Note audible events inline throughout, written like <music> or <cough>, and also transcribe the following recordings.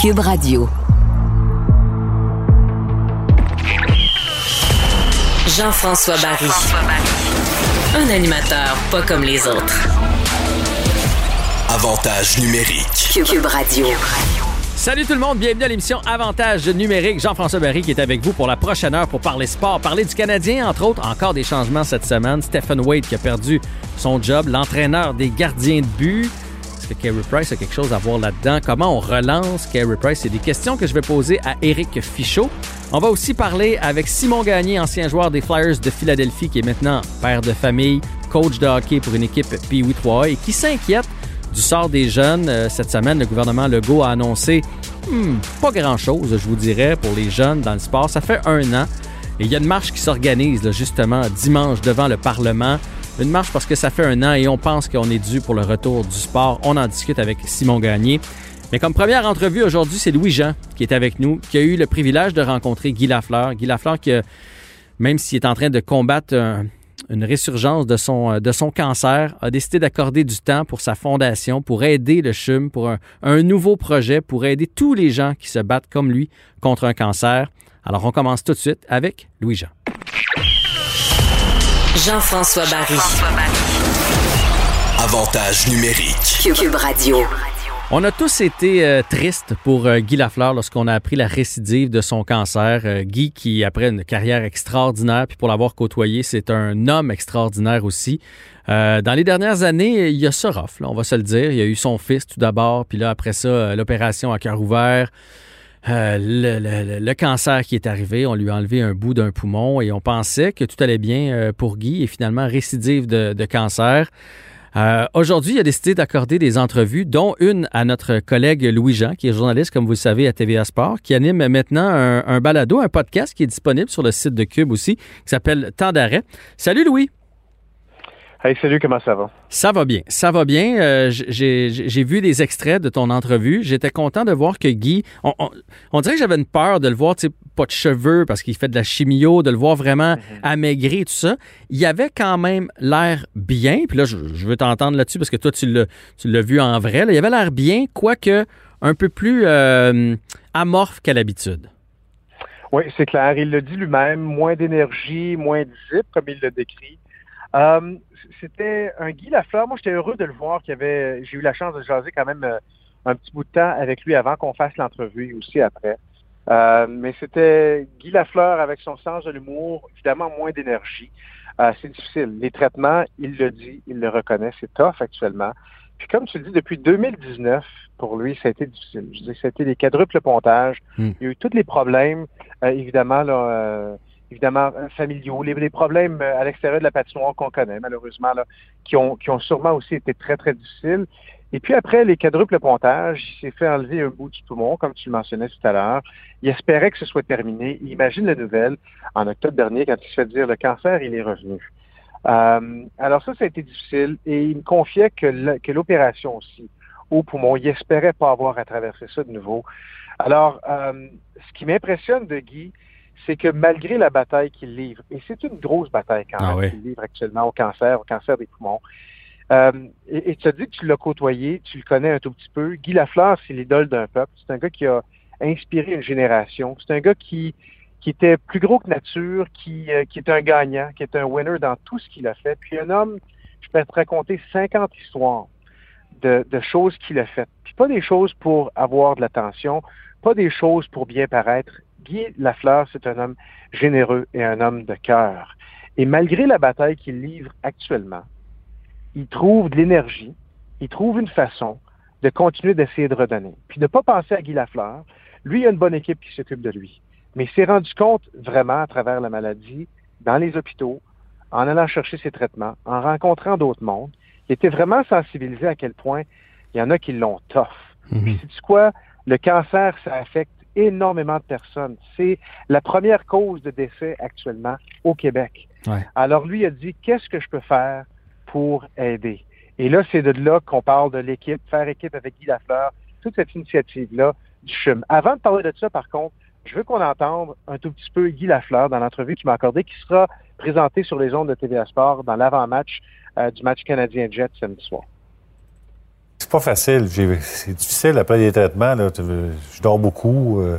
Cube Radio. Jean-François Barry. Un animateur pas comme les autres. Avantage numérique. Cube Radio. Salut tout le monde, bienvenue à l'émission Avantage numérique. Jean-François Barry qui est avec vous pour la prochaine heure pour parler sport, parler du Canadien, entre autres, encore des changements cette semaine. Stephen Wade qui a perdu son job, l'entraîneur des gardiens de but. Que Carey Price a quelque chose à voir là-dedans? Comment on relance Carey Price? C'est des questions que je vais poser à Éric Fichaud. On va aussi parler avec Simon Gagné, ancien joueur des Flyers de Philadelphie, qui est maintenant père de famille, coach de hockey pour une équipe Pee-Wee 3 et qui s'inquiète du sort des jeunes. Euh, cette semaine, le gouvernement Legault a annoncé hmm, pas grand-chose, je vous dirais, pour les jeunes dans le sport. Ça fait un an. Et il y a une marche qui s'organise justement dimanche devant le Parlement. Une marche parce que ça fait un an et on pense qu'on est dû pour le retour du sport. On en discute avec Simon Gagné. Mais comme première entrevue aujourd'hui, c'est Louis-Jean qui est avec nous, qui a eu le privilège de rencontrer Guy Lafleur. Guy Lafleur qui, même s'il est en train de combattre un, une résurgence de son, euh, de son cancer, a décidé d'accorder du temps pour sa fondation, pour aider le CHUM, pour un, nouveau projet, pour aider tous les gens qui se battent comme lui contre un cancer. Alors, on commence tout de suite avec Louis-Jean. Jean-François Barry. Avantage numérique. Cube Radio. On a tous été euh, tristes pour euh, Guy Lafleur lorsqu'on a appris la récidive de son cancer. Euh, Guy, qui après une carrière extraordinaire, puis pour l'avoir côtoyé, c'est un homme extraordinaire aussi. dans les dernières années, il y a rough, on va se le dire. Il y a eu son fils tout d'abord, puis là après ça, l'opération à cœur ouvert. Le, cancer qui est arrivé, on lui a enlevé un bout d'un poumon et on pensait que tout allait bien pour Guy et finalement récidive de, de cancer. Euh, aujourd'hui, il a décidé d'accorder des entrevues, dont une à notre collègue Louis-Jean, qui est journaliste, comme vous le savez, à TVA Sport, qui anime maintenant un, un balado, un podcast qui est disponible sur le site de Cube aussi, qui s'appelle Temps d'arrêt. Salut Louis! Hey, salut, comment ça va? Ça va bien, ça va bien. Euh, j'ai vu des extraits de ton entrevue. J'étais content de voir que Guy, on, dirait que j'avais une peur de le voir, tu sais, pas de cheveux parce qu'il fait de la chimio, de le voir vraiment mm amaigri, tout ça. Il avait quand même l'air bien. Puis là, je, veux t'entendre là-dessus parce que toi, tu l'as vu en vrai. Il avait l'air bien, quoique un peu plus euh, amorphe qu'à l'habitude. Oui, c'est clair. Il le dit lui-même, moins d'énergie, moins de zip, comme il le décrit. Euh, c'était un Guy Lafleur. Moi, j'étais heureux de le voir. Qu'il avait, j'ai eu la chance de jaser quand même euh, un petit bout de temps avec lui avant qu'on fasse l'entrevue et aussi après. Euh, mais c'était Guy Lafleur avec son sens de l'humour, évidemment moins d'énergie. Euh, c'est difficile. Les traitements, il le dit, il le reconnaît, c'est tough actuellement. Puis comme tu le dis, depuis 2019, pour lui, ça a été difficile. Je dis, ça a été des quadruples pontages. Hmm. Il y a eu tous les problèmes, évidemment, là, évidemment euh, familiaux, les, problèmes euh, à l'extérieur de la patinoire qu'on connaît malheureusement, là, qui, ont, qui ont sûrement aussi été très, très difficiles. Et puis après les quadruples pontages, il s'est fait enlever un bout du poumon, comme tu le mentionnais tout à l'heure. Il espérait que ce soit terminé. Il imagine la nouvelle en octobre dernier quand il se fait dire le cancer, il est revenu. Euh, alors ça, ça a été difficile et il me confiait que l'opération aussi au poumon, il espérait pas avoir à traverser ça de nouveau. Alors, euh, ce qui m'impressionne de Guy, c'est que malgré la bataille qu'il livre, et c'est une grosse bataille quand ah même qu'il livre actuellement au cancer, au cancer des poumons, euh, et, tu as dit que tu l'as côtoyé, tu le connais un tout petit peu. Guy Lafleur, c'est l'idole d'un peuple. C'est un gars qui a inspiré une génération. C'est un gars qui, qui était plus gros que nature, qui, euh, qui est un gagnant, qui est un winner dans tout ce qu'il a fait. Puis un homme, je peux te raconter 50 histoires de, de choses qu'il a faites. Puis pas des choses pour avoir de l'attention, pas des choses pour bien paraître, Guy Lafleur, c'est un homme généreux et un homme de cœur. Et malgré la bataille qu'il livre actuellement, il trouve de l'énergie, il trouve une façon de continuer d'essayer de redonner. Puis ne pas penser à Guy Lafleur. Lui, il a une bonne équipe qui s'occupe de lui. Mais il s'est rendu compte vraiment à travers la maladie, dans les hôpitaux, en allant chercher ses traitements, en rencontrant d'autres mondes. Il était vraiment sensibilisé à quel point il y en a qui l'ont tough. Mm Puis, c'est quoi? Le cancer, ça affecte énormément de personnes. C'est la première cause de décès actuellement au Québec. Alors lui a dit, qu'est-ce que je peux faire pour aider? Et là, c'est de là qu'on parle de l'équipe, faire équipe avec Guy Lafleur, toute cette initiative-là du CHUM. Avant de parler de ça, par contre, je veux qu'on entende un tout petit peu Guy Lafleur dans l'entrevue qu'il m'a accordée, qui sera présentée sur les ondes de TVA Sport dans l'avant-match euh, du match canadien-Jet samedi soir. C'est pas facile. C'est difficile après les traitements. Je dors beaucoup. Euh,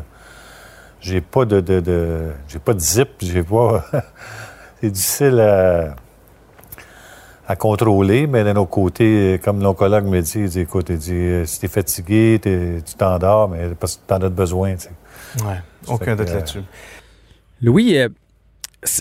j'ai pas de, de, j'ai pas de zip. J'ai pas. <laughs> c'est difficile à, à, contrôler, mais d'un autre côté, comme l'oncologue me dit, il dit écoute, il dit, euh, si t'es fatigué, tu t'endors, mais parce que t'en as besoin. Oui, aucun doute là-dessus. Louis,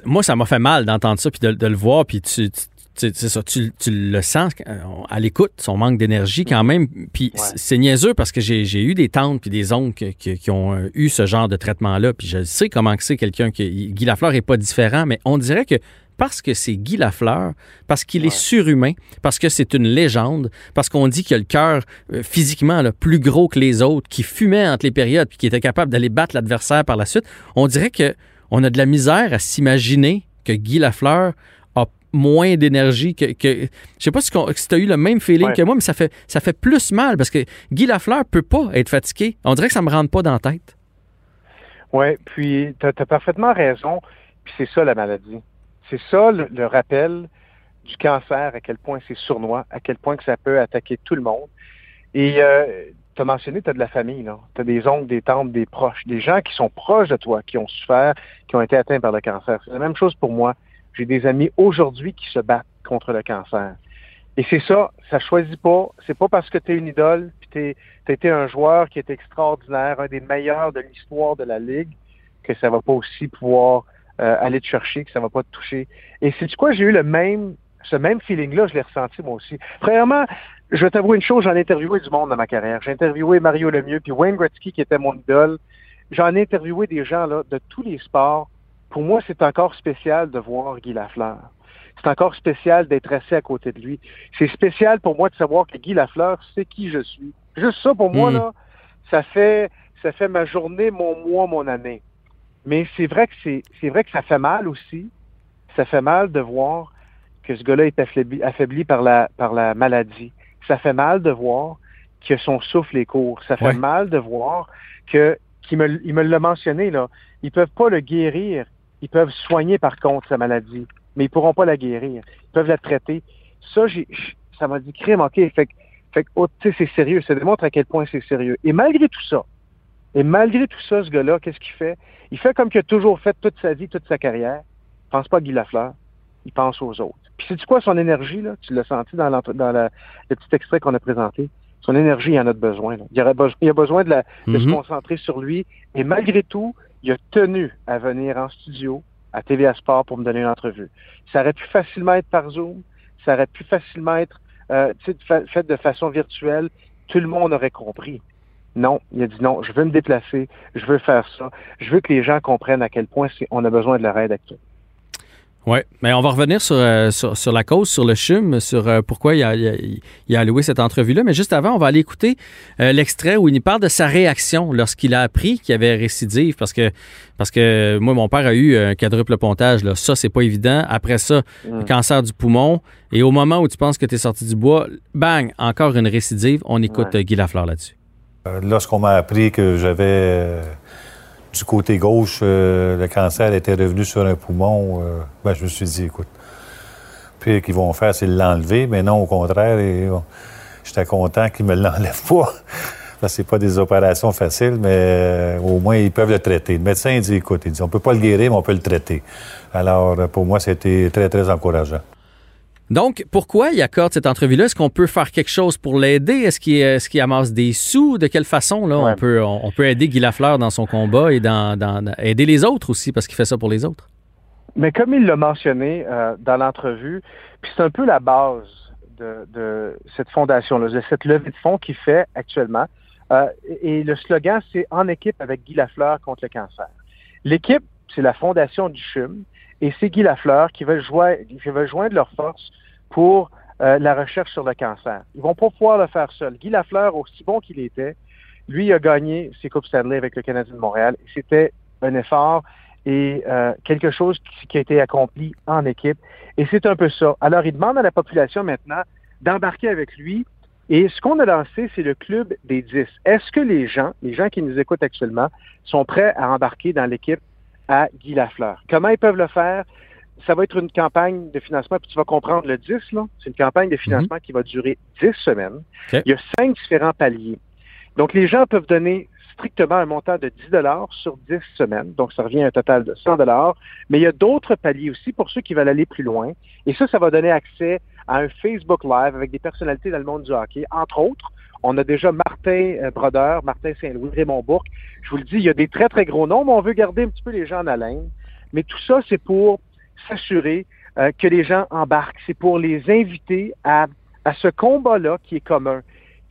moi, ça m'a fait mal d'entendre ça, puis de, le voir, puis tu, c'est ça, tu, le sens euh, à l'écoute, son manque d'énergie quand même. Puis c'est niaiseux parce que j'ai eu des tantes puis des oncles qui, ont euh, eu ce genre de traitement-là. Puis je sais comment c'est quelqu'un qui. Guy Lafleur n'est pas différent, mais on dirait que parce que c'est Guy Lafleur, parce qu'il est surhumain, parce que c'est une légende, parce qu'on dit qu'il a le cœur euh, physiquement plus gros que les autres, qui fumait entre les périodes puis qui était capable d'aller battre l'adversaire par la suite, on dirait que on a de la misère à s'imaginer que Guy Lafleur moins d'énergie que, que, Je sais pas si, tu as eu le même feeling que moi, mais ça fait, ça fait plus mal parce que Guy Lafleur peut pas être fatigué. On dirait que ça me rentre pas dans la tête. Oui, puis tu as, parfaitement raison. Puis c'est ça la maladie. C'est ça le, rappel du cancer, à quel point c'est sournois, à quel point que ça peut attaquer tout le monde. Et euh, tu as mentionné, tu as de la famille, Tu as des oncles, des tantes, des proches, des gens qui sont proches de toi, qui ont souffert, qui ont été atteints par le cancer. C'est la même chose pour moi. J'ai des amis aujourd'hui qui se battent contre le cancer. Et c'est ça, ça choisit pas. C'est pas parce que tu es une idole, puis tu été un joueur qui est extraordinaire, un des meilleurs de l'histoire de la Ligue, que ça va pas aussi pouvoir euh, aller te chercher, que ça va pas te toucher. Et c'est du quoi j'ai eu le même, ce même feeling-là, je l'ai ressenti moi aussi. Premièrement, je vais t'avouer une chose, j'en ai interviewé du monde dans ma carrière. J'ai interviewé Mario Lemieux, puis Wayne Gretzky, qui était mon idole. J'en ai interviewé des gens là, de tous les sports pour moi, c'est encore spécial de voir Guy Lafleur. C'est encore spécial d'être assis à côté de lui. C'est spécial pour moi de savoir que Guy Lafleur sait qui je suis. Juste ça, pour moi, hmm. là, ça fait, ça fait ma journée, mon mois, mon année. Mais c'est vrai que c'est, c'est vrai que ça fait mal aussi. Ça fait mal de voir que ce gars-là est affaibli, affaibli, par la, par la maladie. Ça fait mal de voir que son souffle est court. Ça fait mal de voir que, qu'il me, il me l'a mentionné, là, ils peuvent pas le guérir ils peuvent soigner, par contre, sa maladie, mais ils pourront pas la guérir. Ils peuvent la traiter. Ça, j'ai, ça m'a dit, crime, OK, fait, fait oh, c'est sérieux. Ça démontre à quel point c'est sérieux. Et malgré tout ça, et malgré tout ça, ce gars-là, qu'est-ce qu'il fait? Il fait comme qu'il a toujours fait toute sa vie, toute sa carrière. Il pense pas à Guy Lafleur. Il pense aux autres. Puis c'est quoi son énergie, là? Tu l'as senti dans, dans le petit extrait qu'on a présenté? Son énergie, il en a besoin. Il, a besoin, il a besoin de, la, de se mm-hmm. concentrer sur lui. Et malgré tout, il a tenu à venir en studio à TVA Sport pour me donner une entrevue. Ça aurait pu facilement être par Zoom, ça aurait pu facilement être euh, fait de façon virtuelle. Tout le monde aurait compris. Non, il a dit non, je veux me déplacer, je veux faire ça, je veux que les gens comprennent à quel point on a besoin de leur aide actuelle. Oui, mais on va revenir euh, sur, sur, la cause, sur le CHUM, sur euh, pourquoi il a, il, a, alloué cette entrevue-là. Mais juste avant, on va aller écouter euh, l'extrait où il parle de sa réaction lorsqu'il a appris qu'il y avait récidive. Parce que, parce que moi, mon père a eu un quadruple pontage. Là. Ça, c'est pas évident. Après ça, mm. cancer du poumon. Et au moment où tu penses que tu es sorti du bois, bang, encore une récidive. On écoute Guy Lafleur là-dessus. Lorsqu'on m'a appris que j'avais du côté gauche, euh, le cancer était revenu sur un poumon. Euh, ben, je me suis dit, écoute, puis qu'ils vont faire, c'est l'enlever, mais non, au contraire, j'étais content qu'ils me l'enlèvent pas. <laughs> Que c'est pas des opérations faciles, mais euh, au moins, ils peuvent le traiter. Le médecin dit, écoute, il dit, on peut pas le guérir, mais on peut le traiter. Alors, pour moi, c'était très, très encourageant. Donc, pourquoi il accorde cette entrevue-là? Est-ce qu'on peut faire quelque chose pour l'aider? Est-ce qu'il est amasse des sous? De quelle façon là, on, peut, on, peut aider Guy Lafleur dans son combat et dans, aider les autres aussi, parce qu'il fait ça pour les autres? Mais comme il l'a mentionné euh, dans l'entrevue, puis c'est un peu la base de, cette fondation-là, de cette levée de fonds qu'il fait actuellement. Euh, et le slogan, c'est En équipe avec Guy Lafleur contre le cancer. L'équipe, c'est la fondation du CHUM. Et c'est Guy Lafleur qui veut, joindre leurs forces pour euh, la recherche sur le cancer. Ils vont pas pouvoir le faire seul. Guy Lafleur, aussi bon qu'il était, lui a gagné ses Coupes Stanley avec le Canadien de Montréal. C'était un effort et euh, quelque chose qui, a été accompli en équipe. Et c'est un peu ça. Alors, il demande à la population maintenant d'embarquer avec lui. Et ce qu'on a lancé, c'est le club des 10. Est-ce que les gens, les gens qui nous écoutent actuellement, sont prêts à embarquer dans l'équipe à Guy Lafleur. Comment ils peuvent le faire? ça va être une campagne de financement, puis tu vas comprendre le 10, là. C'est une campagne de financement qui va durer 10 semaines. Il y a cinq différents paliers. Donc, les gens peuvent donner strictement un montant de 10 dollars sur 10 semaines. Donc, ça revient à un total de 100 dollars. Mais il y a d'autres paliers aussi pour ceux qui veulent aller plus loin. Et ça, ça va donner accès à un Facebook Live avec des personnalités dans le monde du hockey. Entre autres, on a déjà Martin euh, Brodeur, Martin Saint-Louis, Raymond Bourque. Je vous le dis, il y a des très, très gros noms, mais on veut garder un petit peu les gens en haleine. Mais tout ça, c'est pour s'assurer euh, que les gens embarquent. C'est pour les inviter à, à ce combat-là qui est commun.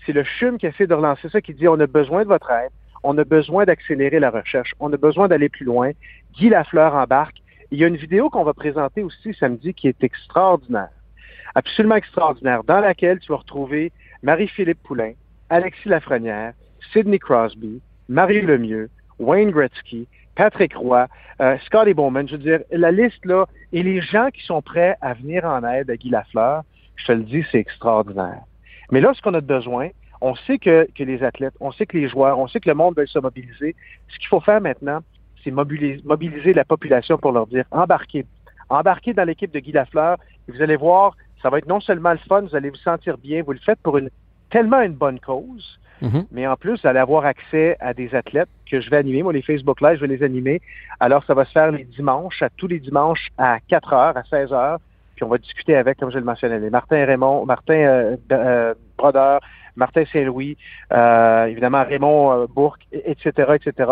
C'est le CHUM qui essaie de relancer ça, qui dit on a besoin de votre aide, on a besoin d'accélérer la recherche, on a besoin d'aller plus loin. Guy Lafleur embarque. Il y a une vidéo qu'on va présenter aussi samedi qui est extraordinaire, absolument extraordinaire, dans laquelle tu vas retrouver Marie-Philippe Poulain, Alexis Lafrenière, Sidney Crosby, Marie Lemieux, Wayne Gretzky, Patrick Roy, euh, Scotty Bowman, je veux dire, la liste là, et les gens qui sont prêts à venir en aide à Guy Lafleur, je te le dis, c'est extraordinaire. Mais là, ce qu'on a besoin, on sait que, les athlètes, on sait que les joueurs, on sait que le monde veut se mobiliser. Ce qu'il faut faire maintenant, c'est mobiliser, mobiliser la population pour leur dire embarquez. Embarquez dans l'équipe de Guy Lafleur et vous allez voir, ça va être non seulement le fun, vous allez vous sentir bien, vous le faites pour une tellement une bonne cause, Mhm. mais en plus, vous allez avoir accès à des athlètes que je vais animer. Moi, les Facebook Live, je vais les animer. Alors, ça va se faire les dimanches, à tous les dimanches à 4 heures, à 16 heures. Puis on va discuter avec, comme je le mentionnais, les Martin Raymond, Martin euh, euh, Brodeur, Martin Saint-Louis, euh, évidemment Raymond euh, Bourque, et- etc., etc.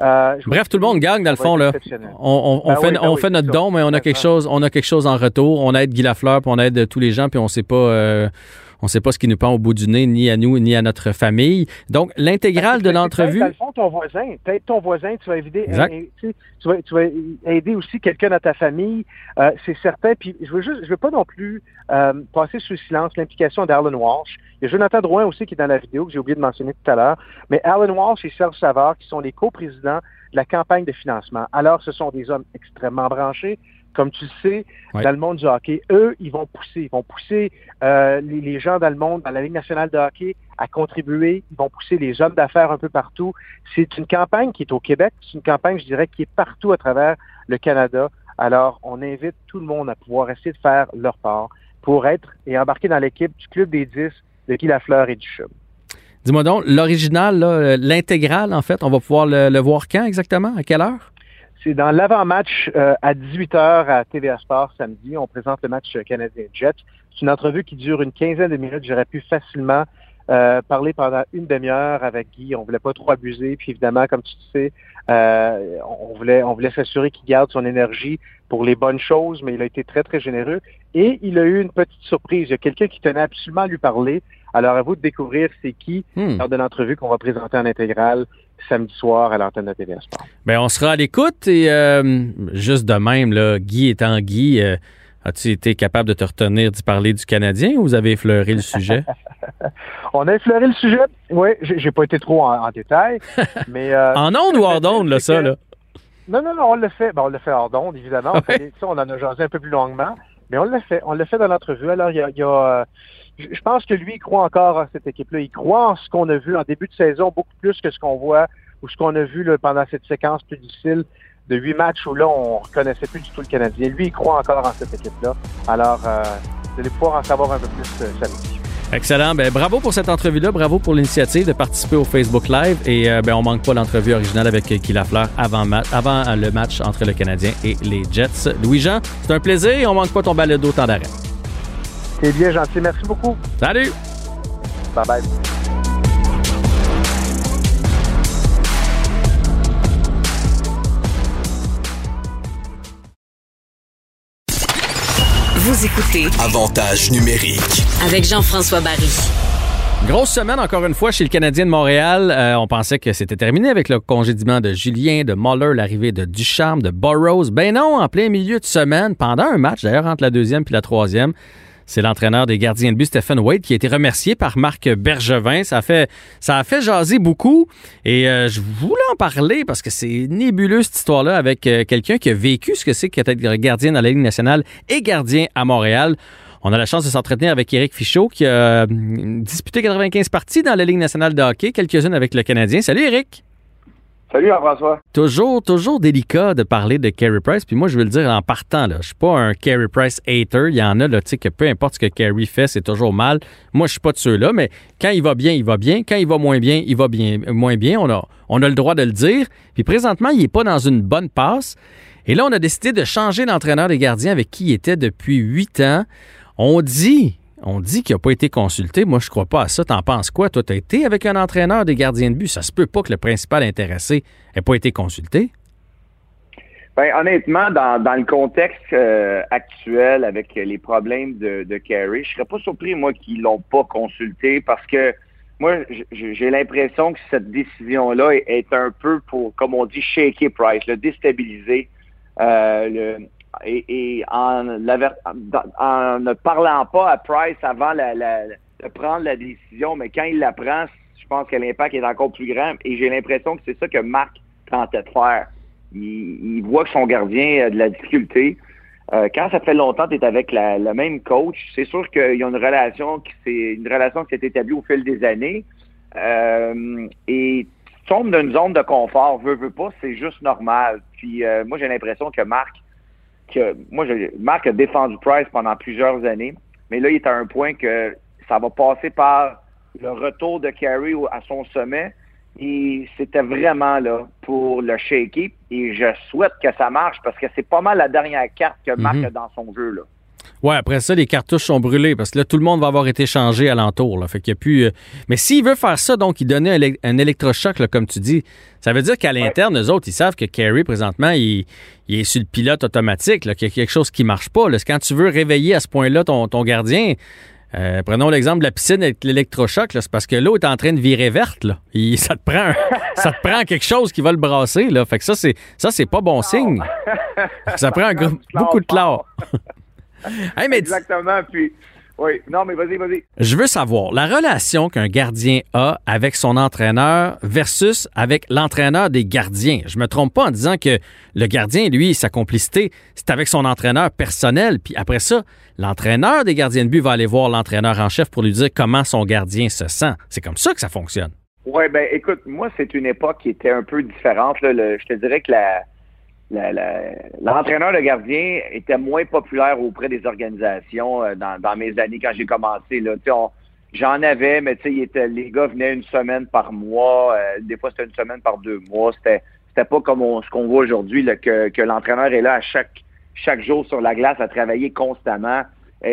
Euh, Bref, tout le monde gagne, dans le fond. Là. On, Ben fait, oui, ben on oui, fait notre don, mais on a quelque chose, on a quelque chose en retour. On aide Guy Lafleur, puis on aide tous les gens, puis on sait pas, euh, on sait pas ce qui nous pend au bout du nez, ni à nous, ni à notre famille. Donc, l'intégrale de Peut-être, l'entrevue. Fond, ton voisin, peut-être ton voisin, tu vas aider, Exact. eh, tu, vas, tu vas aider aussi quelqu'un dans ta famille, euh, c'est certain. Puis je veux juste, je veux pas non plus euh, passer sous silence l'implication d'Alan Walsh. Il y a Jonathan Drouin aussi qui est dans la vidéo que j'ai oublié de mentionner tout à l'heure. Mais Alan Walsh et Serge Savard qui sont les coprésidents de la campagne de financement. Alors, ce sont des hommes extrêmement branchés. Comme tu le sais, Ouais. dans le monde du hockey, eux, ils vont pousser. Ils vont pousser euh, les, les gens dans le monde, dans la Ligue nationale de hockey, à contribuer. Ils vont pousser les hommes d'affaires un peu partout. C'est une campagne qui est au Québec. C'est une campagne, je dirais, qui est partout à travers le Canada. Alors, on invite tout le monde à pouvoir essayer de faire leur part pour être et embarquer dans l'équipe du Club des 10 de Guy Lafleur et du CHUM. Dis-moi donc, l'original, euh, l'intégrale, en fait, on va pouvoir le, le voir quand exactement? À quelle heure? C'est dans l'avant-match euh, à 18h à TVA Sport samedi. On présente le match canadien Jets. C'est une entrevue qui dure une quinzaine de minutes. J'aurais pu facilement euh, parler pendant une demi-heure avec Guy. On voulait pas trop abuser. Puis évidemment, comme tu le sais, euh, on voulait, on voulait s'assurer qu'il garde son énergie pour les bonnes choses, mais il a été très, très généreux. Et il a eu une petite surprise. Il y a quelqu'un qui tenait absolument à lui parler. Alors, à vous de découvrir c'est qui Hmm. lors de l'entrevue qu'on va présenter en intégrale samedi soir à l'antenne de TVA Sport. Ben, on sera à l'écoute et euh, juste de même, là, Guy étant Guy, euh, as-tu été capable de te retenir d'y parler du Canadien ou vous avez effleuré le sujet? <laughs> On a effleuré le sujet. Oui, j'ai pas été trop en, en détail, <laughs> mais euh, en onde ou hors d'onde, là, ça, là? non, non, non, on l'a fait. Ben, on l'a fait hors d'onde, évidemment. On, Ouais. fait- ça, on en a jasé un peu plus longuement, mais on l'a fait. On l'a fait dans l'entrevue. Alors, il y a, y a, je pense que lui, il croit encore en cette équipe-là. Il croit en ce qu'on a vu en début de saison, beaucoup plus que ce qu'on voit ou ce qu'on a vu pendant cette séquence plus difficile de huit matchs où là, on reconnaissait plus du tout le Canadien. Lui, il croit encore en cette équipe-là. Alors, euh, vous allez pouvoir en savoir un peu plus euh, samedi. Excellent. Ben, bravo pour cette entrevue-là. Bravo pour l'initiative de participer au Facebook Live. Et euh, ben, on manque pas l'entrevue originale avec euh, Guy Lafleur avant euh, le match entre le Canadien et les Jets. Louis-Jean, c'est un plaisir et on manque pas ton balado temps d'arrêt. C'est bien gentil. Merci beaucoup. Salut! Bye bye. Vous écoutez Avantage numérique. avec Jean-François Barry. Grosse semaine encore une fois chez le Canadien de Montréal. Euh, on pensait que c'était terminé avec le congédiement de Julien, de Muller, l'arrivée de Ducharme, de Burroughs. Ben non, en plein milieu de semaine, pendant un match, d'ailleurs entre la deuxième puis la troisième, c'est l'entraîneur des gardiens de but, Stephen Wade, qui a été remercié par Marc Bergevin. Ça a fait, ça jaser beaucoup. Et euh, je voulais en parler parce que c'est nébuleux cette histoire-là avec euh, quelqu'un qui a vécu ce que c'est qu'être gardien dans la Ligue nationale et gardien à Montréal. On a la chance de s'entretenir avec Éric Fichaud qui a euh, disputé 95 parties dans la Ligue nationale de hockey, quelques-unes avec le Canadien. Salut Éric! Salut Jean-François. Toujours, toujours délicat de parler de Carey Price. Puis moi, je veux le dire en partant, là, je suis pas un Carey Price hater. Il y en a, là, tu sais, que peu importe ce que Carey fait, c'est toujours mal. Moi, je suis pas de ceux-là, mais quand il va bien, il va bien. Quand il va moins bien, il va bien, moins bien. On a, on a le droit de le dire. Puis présentement, il est pas dans une bonne passe. Et là, on a décidé de changer l'entraîneur des gardiens avec qui il était depuis huit ans. On dit, on dit qu'il n'a pas été consulté. Moi, je ne crois pas à ça. T'en penses quoi? Toi, tu as été avec un entraîneur des gardiens de but. Ça se peut pas que le principal intéressé n'ait pas été consulté. Ben, honnêtement, dans, le contexte euh, actuel, avec les problèmes de, de Carey, je serais pas surpris, moi, qu'ils l'ont pas consulté parce que moi, j'ai l'impression que cette décision-là est un peu pour, comme on dit, shaker Price, le déstabiliser. Euh, le, et, en, ne parlant pas à Price avant de prendre la décision, mais quand il la prend, je pense que l'impact est encore plus grand. Et j'ai l'impression que c'est ça que Marc tentait de faire. Il, voit que son gardien a de la difficulté. Euh, quand ça fait longtemps que tu es avec le même coach, c'est sûr qu'il y a une relation qui c'est une relation qui s'est établie au fil des années. Euh, et tu tombes dans une zone de confort, veut, veut pas, c'est juste normal. Puis euh, moi j'ai l'impression que Marc que moi, je, Marc a défendu Price pendant plusieurs années, mais là, il est à un point que ça va passer par le retour de Carey à son sommet. Et c'était vraiment là pour le shaker. Et je souhaite que ça marche parce que c'est pas mal la dernière carte que Marc mhm. a dans son jeu. Là. Ouais, après ça, les cartouches sont brûlées parce que là, tout le monde va avoir été changé alentour. Là. Fait qu'il y a plus. Euh, mais s'il veut faire ça, donc, il donnait un, électrochoc, là, comme tu dis, ça veut dire qu'à l'interne, eux autres, ils savent que Carey, présentement, il, est sur le pilote automatique, qu'il y a quelque chose qui marche pas. Là. Quand tu veux réveiller à ce point-là ton, gardien, euh, prenons l'exemple de la piscine avec l'électrochoc, c'est parce que l'eau est en train de virer verte. Là. <laughs> ça, te prend ça te prend quelque chose qui va le brasser. Là. Fait que ça, c'est ça, c'est pas bon signe. Ça prend <laughs> beaucoup de chlore. <laughs> Exactement. Puis, oui. Non, mais vas-y, vas-y. Je veux savoir la relation qu'un gardien a avec son entraîneur versus avec l'entraîneur des gardiens. Je me trompe pas en disant que le gardien, lui, sa complicité, c'est avec son entraîneur personnel. Puis après ça, l'entraîneur des gardiens de but va aller voir l'entraîneur en chef pour lui dire comment son gardien se sent. C'est comme ça que ça fonctionne. Oui, ben écoute, moi, c'est une époque qui était un peu différente. je te dirais que la, l'entraîneur de gardien était moins populaire auprès des organisations euh, dans, mes années quand j'ai commencé. J'en avais, mais était, les gars venaient une semaine par mois. Euh, des fois, c'était une semaine par deux mois. C'était c'était pas comme ce qu'on voit aujourd'hui, que, que l'entraîneur est là à chaque, chaque jour sur la glace à travailler constamment.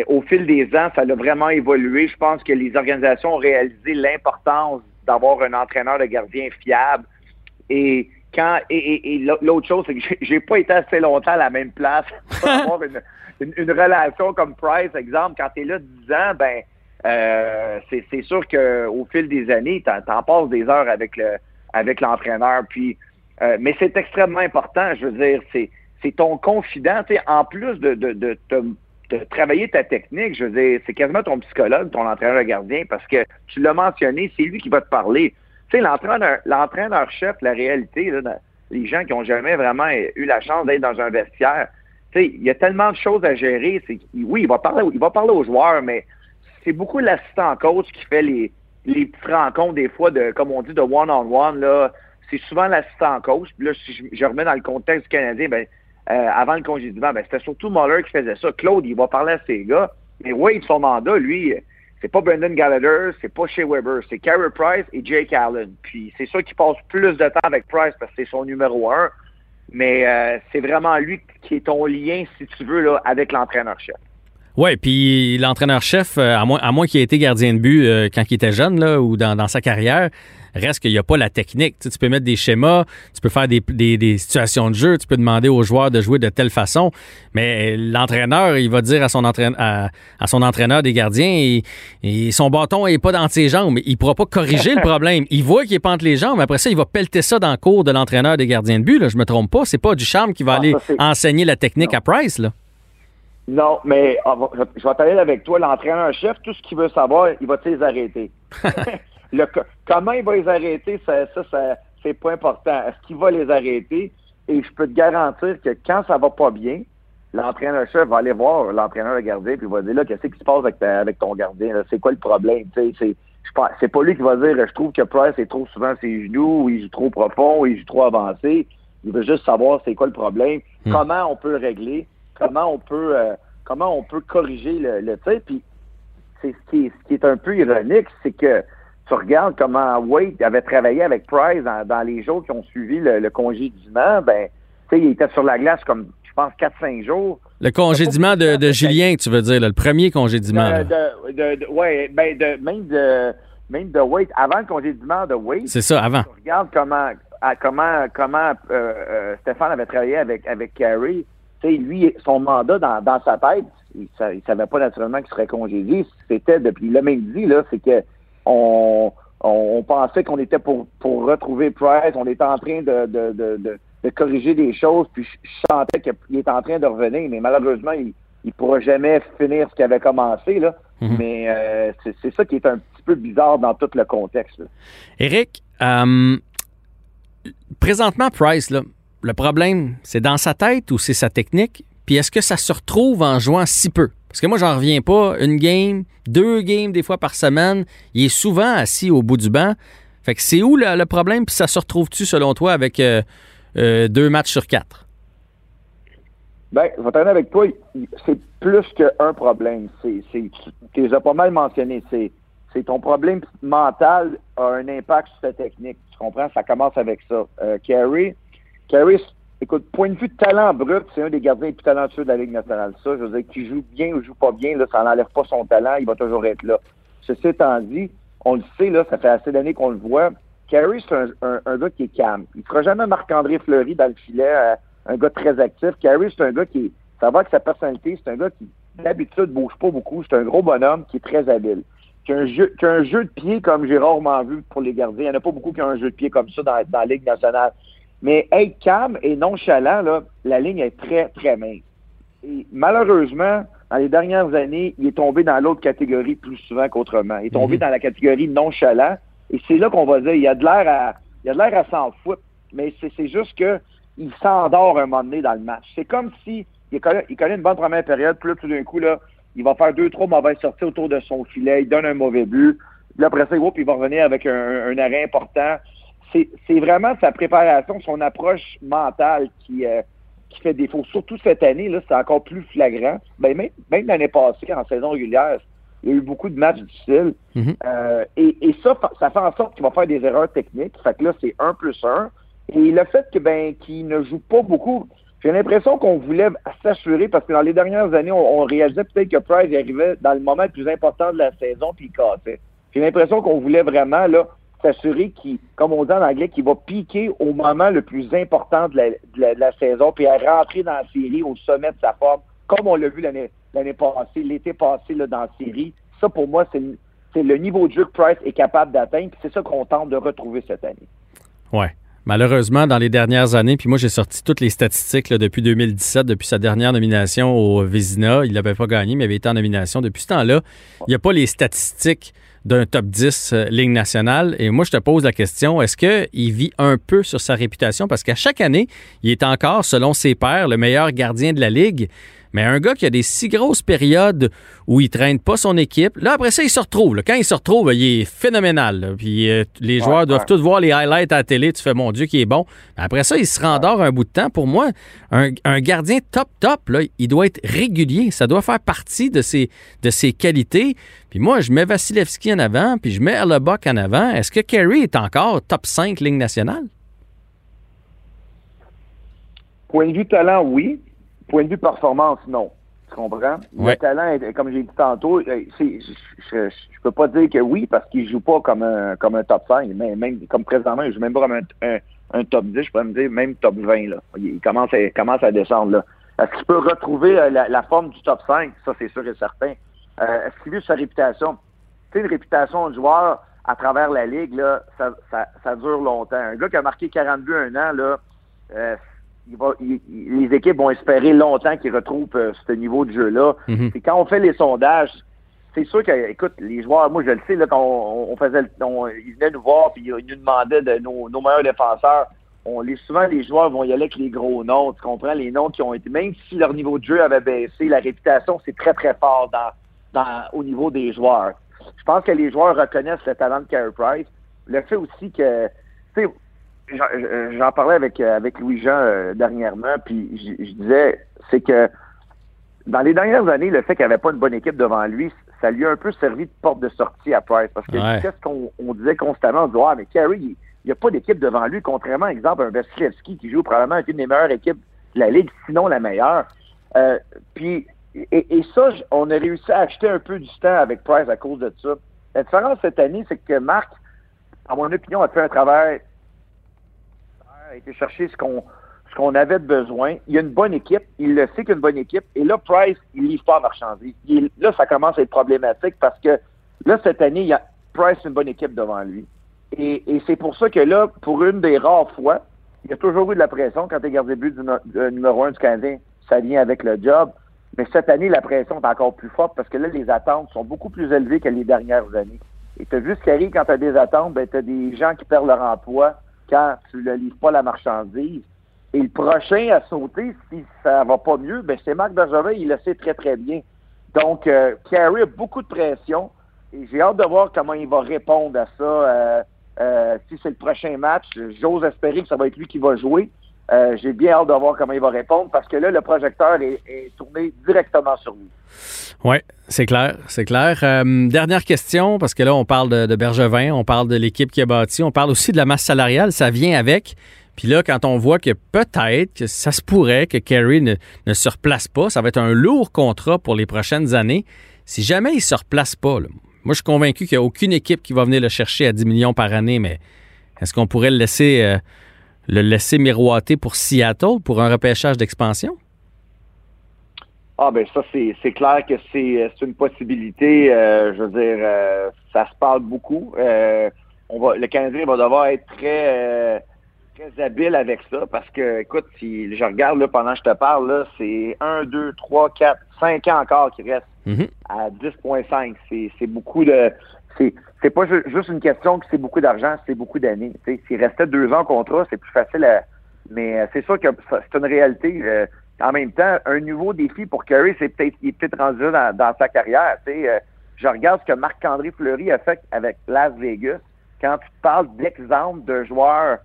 Au fil des ans, ça a vraiment évolué. Je pense que les organisations ont réalisé l'importance d'avoir un entraîneur de gardien fiable. Et quand et, l'autre chose, c'est que j'ai pas été assez longtemps à la même place <laughs> pour avoir une, relation comme Price, exemple. Quand tu es là 10 ans, ben euh, c'est sûr qu'au fil des années, tu en, passes des heures avec le avec l'entraîneur. Puis euh, mais c'est extrêmement important, je veux dire, c'est c'est ton confident. En plus de, de, de, de, travailler ta technique, je veux dire, c'est quasiment ton psychologue, ton entraîneur gardien, parce que tu l'as mentionné, c'est lui qui va te parler. Tu sais, l'entraîneur-chef, la réalité, les gens qui ont jamais vraiment eu la chance d'être dans un vestiaire, il y a tellement de choses à gérer. Oui, il va parler, il va parler aux joueurs, mais c'est beaucoup l'assistant coach qui fait les, les petites rencontres des fois de, comme on dit, de one-on-one. là. C'est souvent l'assistant coach. Puis là, si je, remets dans le contexte du Canadien, ben, euh, avant le congédiement, ben, c'était surtout Muller qui faisait ça. Claude, il va parler à ses gars. Mais oui, son mandat, lui, c'est pas Brendan Gallagher, c'est pas Shea Weber, c'est Carey Price et Jake Allen. Puis c'est sûr qu'il passe plus de temps avec Price parce que c'est son numéro un, mais euh, c'est vraiment lui qui est ton lien, si tu veux, là, avec l'entraîneur-chef. Oui, puis l'entraîneur-chef, euh, à moins, à moins qu'il ait été gardien de but euh, quand il était jeune là, ou dans, dans sa carrière, Reste qu'il n'y a pas la technique. Tu, peux mettre des schémas, tu peux faire des, situations de jeu, tu peux demander aux joueurs de jouer de telle façon, mais l'entraîneur, il va dire à son, entraîneur, à, son entraîneur des gardiens, et, son bâton n'est pas dans ses jambes. Il ne pourra pas corriger le <laughs> problème. Il voit qu'il est pas entre les jambes, après ça, il va pelleter ça dans le cours de l'entraîneur des gardiens de but. Là, je me trompe pas. C'est pas du charme qui va aller enseigner la technique à Price. Là. Non, mais ah, je vais t'aller avec toi. L'entraîneur-chef, tout ce qu'il veut savoir, il va te les arrêter. <laughs> Le, comment il va les arrêter, ça, ça, c'est pas important. Est-ce qu'il va les arrêter? Et je peux te garantir que quand ça va pas bien, l'entraîneur-chef va aller voir l'entraîneur de gardien puis il va dire là, qu'est-ce qui se passe avec, avec ton gardien? C'est quoi le problème? C'est, c'est pas lui qui va dire je trouve que Price est trop souvent ses genoux, ou il joue trop profond, ou il joue trop avancé. Il veut juste savoir c'est quoi le problème, Hmm. comment on peut le régler, comment on peut euh, comment on peut corriger le, le tir. Puis c'est ce qui, est, ce qui est un peu ironique, c'est que tu regardes comment Wade avait travaillé avec Price dans, dans les jours qui ont suivi le, le congédiement, ben tu sais, il était sur la glace comme je pense 4-5 jours. Le congédiement de, de Julien, tu veux dire, là, le premier congédiement. De, de, de- de- ouais, ben même de même de Wade, avant le congédiement de Wade, C'est ça, avant. tu regardes comment à- comment comment euh, euh, Stéphane avait travaillé avec avec Carey. Tu sais, lui, son mandat dans, dans sa tête, il, il savait pas naturellement qu'il serait congédié. C'était depuis l'a même dit là, c'est que on, on, on pensait qu'on était pour pour retrouver Price, on était en train de de, de, de, de corriger des choses, puis je, je sentais qu'il est en train de revenir, mais malheureusement il il pourra jamais finir ce qu'il avait commencé là. Mhm. Mais euh, c'est c'est ça qui est un petit peu bizarre dans tout le contexte. là. Eric, euh, présentement, Price, là, le problème, c'est dans sa tête ou c'est sa technique? Puis est-ce que ça se retrouve en jouant si peu? Parce que moi, j'en reviens pas. Une game, deux games des fois par semaine, il est souvent assis au bout du banc. Fait que c'est où le, problème? Puis ça se retrouve-tu, selon toi, avec euh, euh, deux matchs sur quatre? Ben, je vais t'en avec toi. C'est plus qu'un problème. Tu les as pas mal mentionné. C'est, ton problème mental a un impact sur ta technique. Tu comprends? Ça commence avec ça. Euh, Carey, Carey, écoute, point de vue de talent brut, c'est un des gardiens les plus talentueux de la Ligue nationale. Ça, je veux dire, qu'il joue bien ou joue pas bien, là, ça n'enlève pas son talent. Il va toujours être là. Ceci étant dit, on le sait, là, ça fait assez d'années qu'on le voit. Carey, c'est un, un- un gars qui est calme. Il ne fera jamais Marc-André Fleury dans le filet, euh, un gars très actif. Carey, c'est un gars qui ça va avec sa personnalité, c'est un gars qui, d'habitude, bouge pas beaucoup. C'est un gros bonhomme qui est très habile. Qui un jeu, qui a un jeu de pied comme j'ai rarement vu pour les gardiens. Il n'y en a pas beaucoup qui ont un jeu de pied comme ça dans la Ligue nationale. Mais être calme et nonchalant, là, la ligne est très, très mince. Et malheureusement, dans les dernières années, il est tombé dans l'autre catégorie plus souvent qu'autrement. Il est tombé Mhm. dans la catégorie nonchalant. Et c'est là qu'on va dire, il y a de l'air à, il a de l'air à s'en foutre. Mais c'est, juste que il s'endort un moment donné dans le match. C'est comme si il connaît, il connaît une bonne première période, puis là, tout d'un coup, là, il va faire deux, trois mauvaises sorties autour de son filet, il donne un mauvais but. Puis là, après ça, il va revenir avec un, un arrêt important. C'est, vraiment sa préparation, son approche mentale qui, euh, qui fait défaut. Surtout cette année, là, c'est encore plus flagrant. Ben, même, même l'année passée, en saison régulière, il y a eu beaucoup de matchs difficiles. Mhm. Euh, et, et ça, ça fait en sorte qu'il va faire des erreurs techniques. Fait que là, c'est 1 plus 1. Et le fait que ben qu'il ne joue pas beaucoup, j'ai l'impression qu'on voulait s'assurer, parce que dans les dernières années, on, on réalisait peut-être que Price arrivait dans le moment le plus important de la saison, puis il cassait. J'ai l'impression qu'on voulait vraiment là s'assurer qu'il, comme on dit en anglais, qu'il va piquer au moment le plus important de la, saison, puis à rentrer dans la série au sommet de sa forme, comme on l'a vu l'année passée, l'été passé là, dans la série. Ça, pour moi, c'est le- niveau de jeu que Price est capable d'atteindre, puis c'est ça qu'on tente de retrouver cette année. Ouais. Malheureusement, dans les dernières années, puis moi j'ai sorti toutes les statistiques depuis 2017, depuis sa dernière nomination au Vézina. Il n'avait pas gagné, mais il avait été en nomination. Depuis ce temps-là, il n'y a pas les statistiques d'un top 10 euh, Ligue nationale. Et moi, je te pose la question, est-ce qu'il vit un peu sur sa réputation? Parce qu'à chaque année, il est encore, selon ses pairs, le meilleur gardien de la Ligue. Mais un gars qui a des si grosses périodes où il traîne pas son équipe, là, après ça, il se retrouve. là. Quand il se retrouve, il est phénoménal. là. Puis euh, les joueurs doivent ouais. tous voir les highlights à la télé. Tu fais, mon Dieu, qui est bon. Après ça, il se rendort un bout de temps. Pour moi, un, un gardien top, top, là, il doit être régulier. Ça doit faire partie de ses, de ses qualités. Puis moi, je mets Vasilevski en avant, puis je mets Hellebuck en avant. Est-ce que Kerry est encore top 5 ligne nationale? Point de vue talent, oui. Point de vue performance, non. Tu comprends? Ouais. Le talent, comme j'ai dit tantôt, euh, je, je peux pas dire que oui parce qu'il joue pas comme un, comme un top 5. Mais même comme présentement, il joue même pas comme un, un, un top 10. Je pourrais me dire même top 20. Là. Il, il commence, à, il commence à descendre. Là. Est-ce qu'il peut retrouver euh, la, la forme du top 5? Ça, c'est sûr et certain. Euh, Est-ce qu'il sa réputation? Tu sais, une réputation de joueur à travers la ligue, là, ça, ça, ça dure longtemps. Un gars qui a marqué 42 un an, là, euh, il va, il- il- les équipes vont espérer longtemps qu'il retrouve euh, ce niveau de jeu-là. Mhm. Puis quand on fait les sondages, c'est sûr que, écoute, les joueurs, moi je le sais, là, quand on, on faisait, on- ils venaient nous voir puis ils nous demandaient de nos, nos meilleurs défenseurs. On les souvent les joueurs vont y aller avec les gros noms, tu comprends, les noms qui ont été, même si leur niveau de jeu avait baissé, la réputation c'est très très fort dans, dans au niveau des joueurs. je pense que les joueurs reconnaissent le talent de Carey Price. Le fait aussi que, tu sais, j'en parlais avec, avec Louis-Jean euh, dernièrement, puis je disais, c'est que dans les dernières années, le fait qu'il n'y avait pas une bonne équipe devant lui, ça lui a un peu servi de porte de sortie à Price. Parce que Ouais. qu'est-ce qu'on on disait constamment? On disait, ah, mais Carey, il n'y a pas d'équipe devant lui, contrairement, exemple, à un Vasilevski qui joue probablement une des meilleures équipes de la Ligue, sinon la meilleure. Euh, puis, et, ça, on a réussi à acheter un peu du temps avec Price à cause de ça. La différence cette année, c'est que Marc, à mon opinion, a fait un travail a été chercher ce qu'on ce qu'on avait besoin. Il y a une bonne équipe. Il le sait qu'il a une bonne équipe. Et là, Price, il livre pas en marchandise. Il- là, ça commence à être problématique parce que là, cette année, il y a Price une bonne équipe devant lui. Et, c'est pour ça que là, pour une des rares fois, il y a toujours eu de la pression quand tu es gardien but du de numéro un du Canadien. Ça vient avec le job. Mais cette année, la pression est encore plus forte parce que là, les attentes sont beaucoup plus élevées que les dernières années. Et tu as vu ce qui arrive quand tu as des attentes, ben, tu as des gens qui perdent leur emploi quand tu ne livres pas la marchandise. Et le prochain à sauter, si ça va pas mieux, ben c'est Marc Bergevin, il le sait très, très bien. Donc, euh, a beaucoup de pression et j'ai hâte de voir comment il va répondre à ça. euh, euh, si c'est le prochain match, j'ose espérer que ça va être lui qui va jouer. Euh, j'ai bien hâte de voir comment il va répondre parce que là, le projecteur est, tourné directement sur lui. Oui, c'est clair, c'est clair. Euh, dernière question, parce que là, on parle de, Bergevin, on parle de l'équipe qui a bâti, on parle aussi de la masse salariale, ça vient avec. Puis là, quand on voit que peut-être que ça se pourrait que Kerry ne, ne se replace pas, ça va être un lourd contrat pour les prochaines années. Si jamais il ne se replace pas, moi, je suis convaincu qu'il n'y a aucune équipe qui va venir le chercher à 10 millions par année, mais est-ce qu'on pourrait le laisser, euh, le laisser miroiter pour Seattle pour un repêchage d'expansion? Ah ben ça c'est clair que c'est une possibilité. euh, je veux dire, euh, ça se parle beaucoup. Euh, on va, le Canadien va devoir être très très habile avec ça parce que écoute, si je regarde là pendant que je te parle c'est 1, 2, 3, 4, 5 ans encore qui restent Mhm. à 10.5. C'est c'est beaucoup de c'est pas ju- juste une question que c'est beaucoup d'argent, c'est beaucoup d'années. S'il restait deux ans au contrat, c'est plus facile à. Mais euh, c'est sûr que c'est une réalité. euh, en même temps, un nouveau défi pour Curry, c'est peut-être il est peut-être rendu dans, dans sa carrière. Euh, je regarde ce que Marc-André Fleury a fait avec Las Vegas. Quand tu parles d'exemple de joueur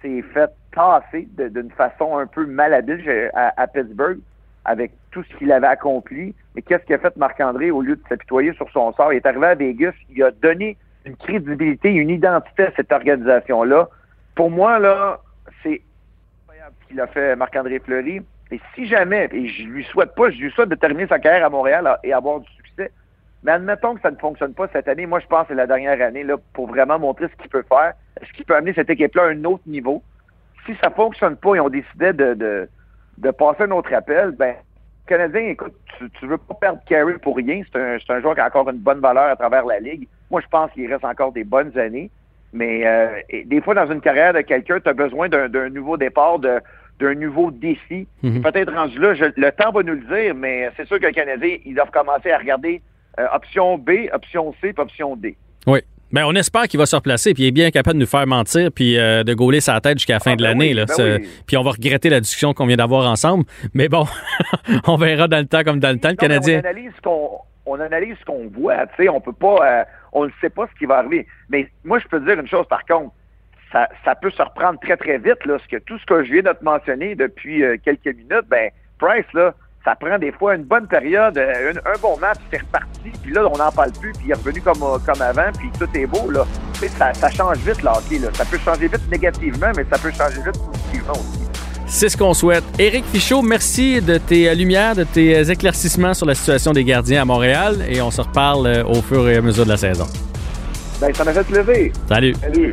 qui s'est fait tasser d'une façon un peu malhabile à, à Pittsburgh avec tout ce qu'il avait accompli. Mais qu'est-ce qu'a fait Marc-André au lieu de s'apitoyer sur son sort? Il est arrivé à Vegas, il a donné une crédibilité, une identité à cette organisation-là. Pour moi, là, c'est incroyable ce qu'il a fait Marc-André Fleury. Et si jamais, et je lui souhaite pas, je lui souhaite de terminer sa carrière à Montréal et avoir du succès, mais admettons que ça ne fonctionne pas cette année. Moi, je pense que c'est la dernière année là, pour vraiment montrer ce qu'il peut faire, ce qu'il peut amener cette équipe-là à un autre niveau? Si ça fonctionne pas et on décidait de, de, de passer un autre appel, ben, Canadien, écoute, tu, tu veux pas perdre Carey pour rien. C'est un, un joueur qui a encore une bonne valeur à travers la Ligue. Moi, je pense qu'il reste encore des bonnes années. Mais euh, et des fois, dans une carrière de quelqu'un, tu as besoin d'un nouveau départ, d'un nouveau défi. Mhm. Peut-être rendu là, je- le temps va nous le dire, mais c'est sûr que le Canadien, ils doivent commencer à regarder euh, option B, option C, puis option D. Oui. Ben, on espère qu'il va se replacer puis il est bien capable de nous faire mentir puis euh, de gauler sa tête jusqu'à la fin Ah, de ben l'année. oui, là. ben oui. Puis on va regretter la discussion qu'on vient d'avoir ensemble. Mais bon, <laughs> on verra dans le temps comme dans le temps. Le Non, Canadien. On analyse ce qu'on on analyse ce qu'on voit, tu sais, on peut pas euh, on ne sait pas ce qui va arriver. Mais moi je peux te dire une chose par contre, ça, ça peut se reprendre très très vite là, parce que tout ce que je viens de te mentionner depuis euh, quelques minutes, ben Price là, ça prend des fois une bonne période, euh, une- un bon match, c'est reparti, puis là on n'en parle plus, puis il est revenu comme euh, comme avant, puis tout est beau là. Ça, ça change vite le hockey, là. Ça peut changer vite négativement, mais ça peut changer vite positivement aussi. C'est ce qu'on souhaite. Éric Fichaud, merci de tes euh, lumières, de tes éclaircissements sur la situation des gardiens à Montréal et on se reparle au fur et à mesure de la saison. Ben ça m'a fait plaisir. Salut. Salut.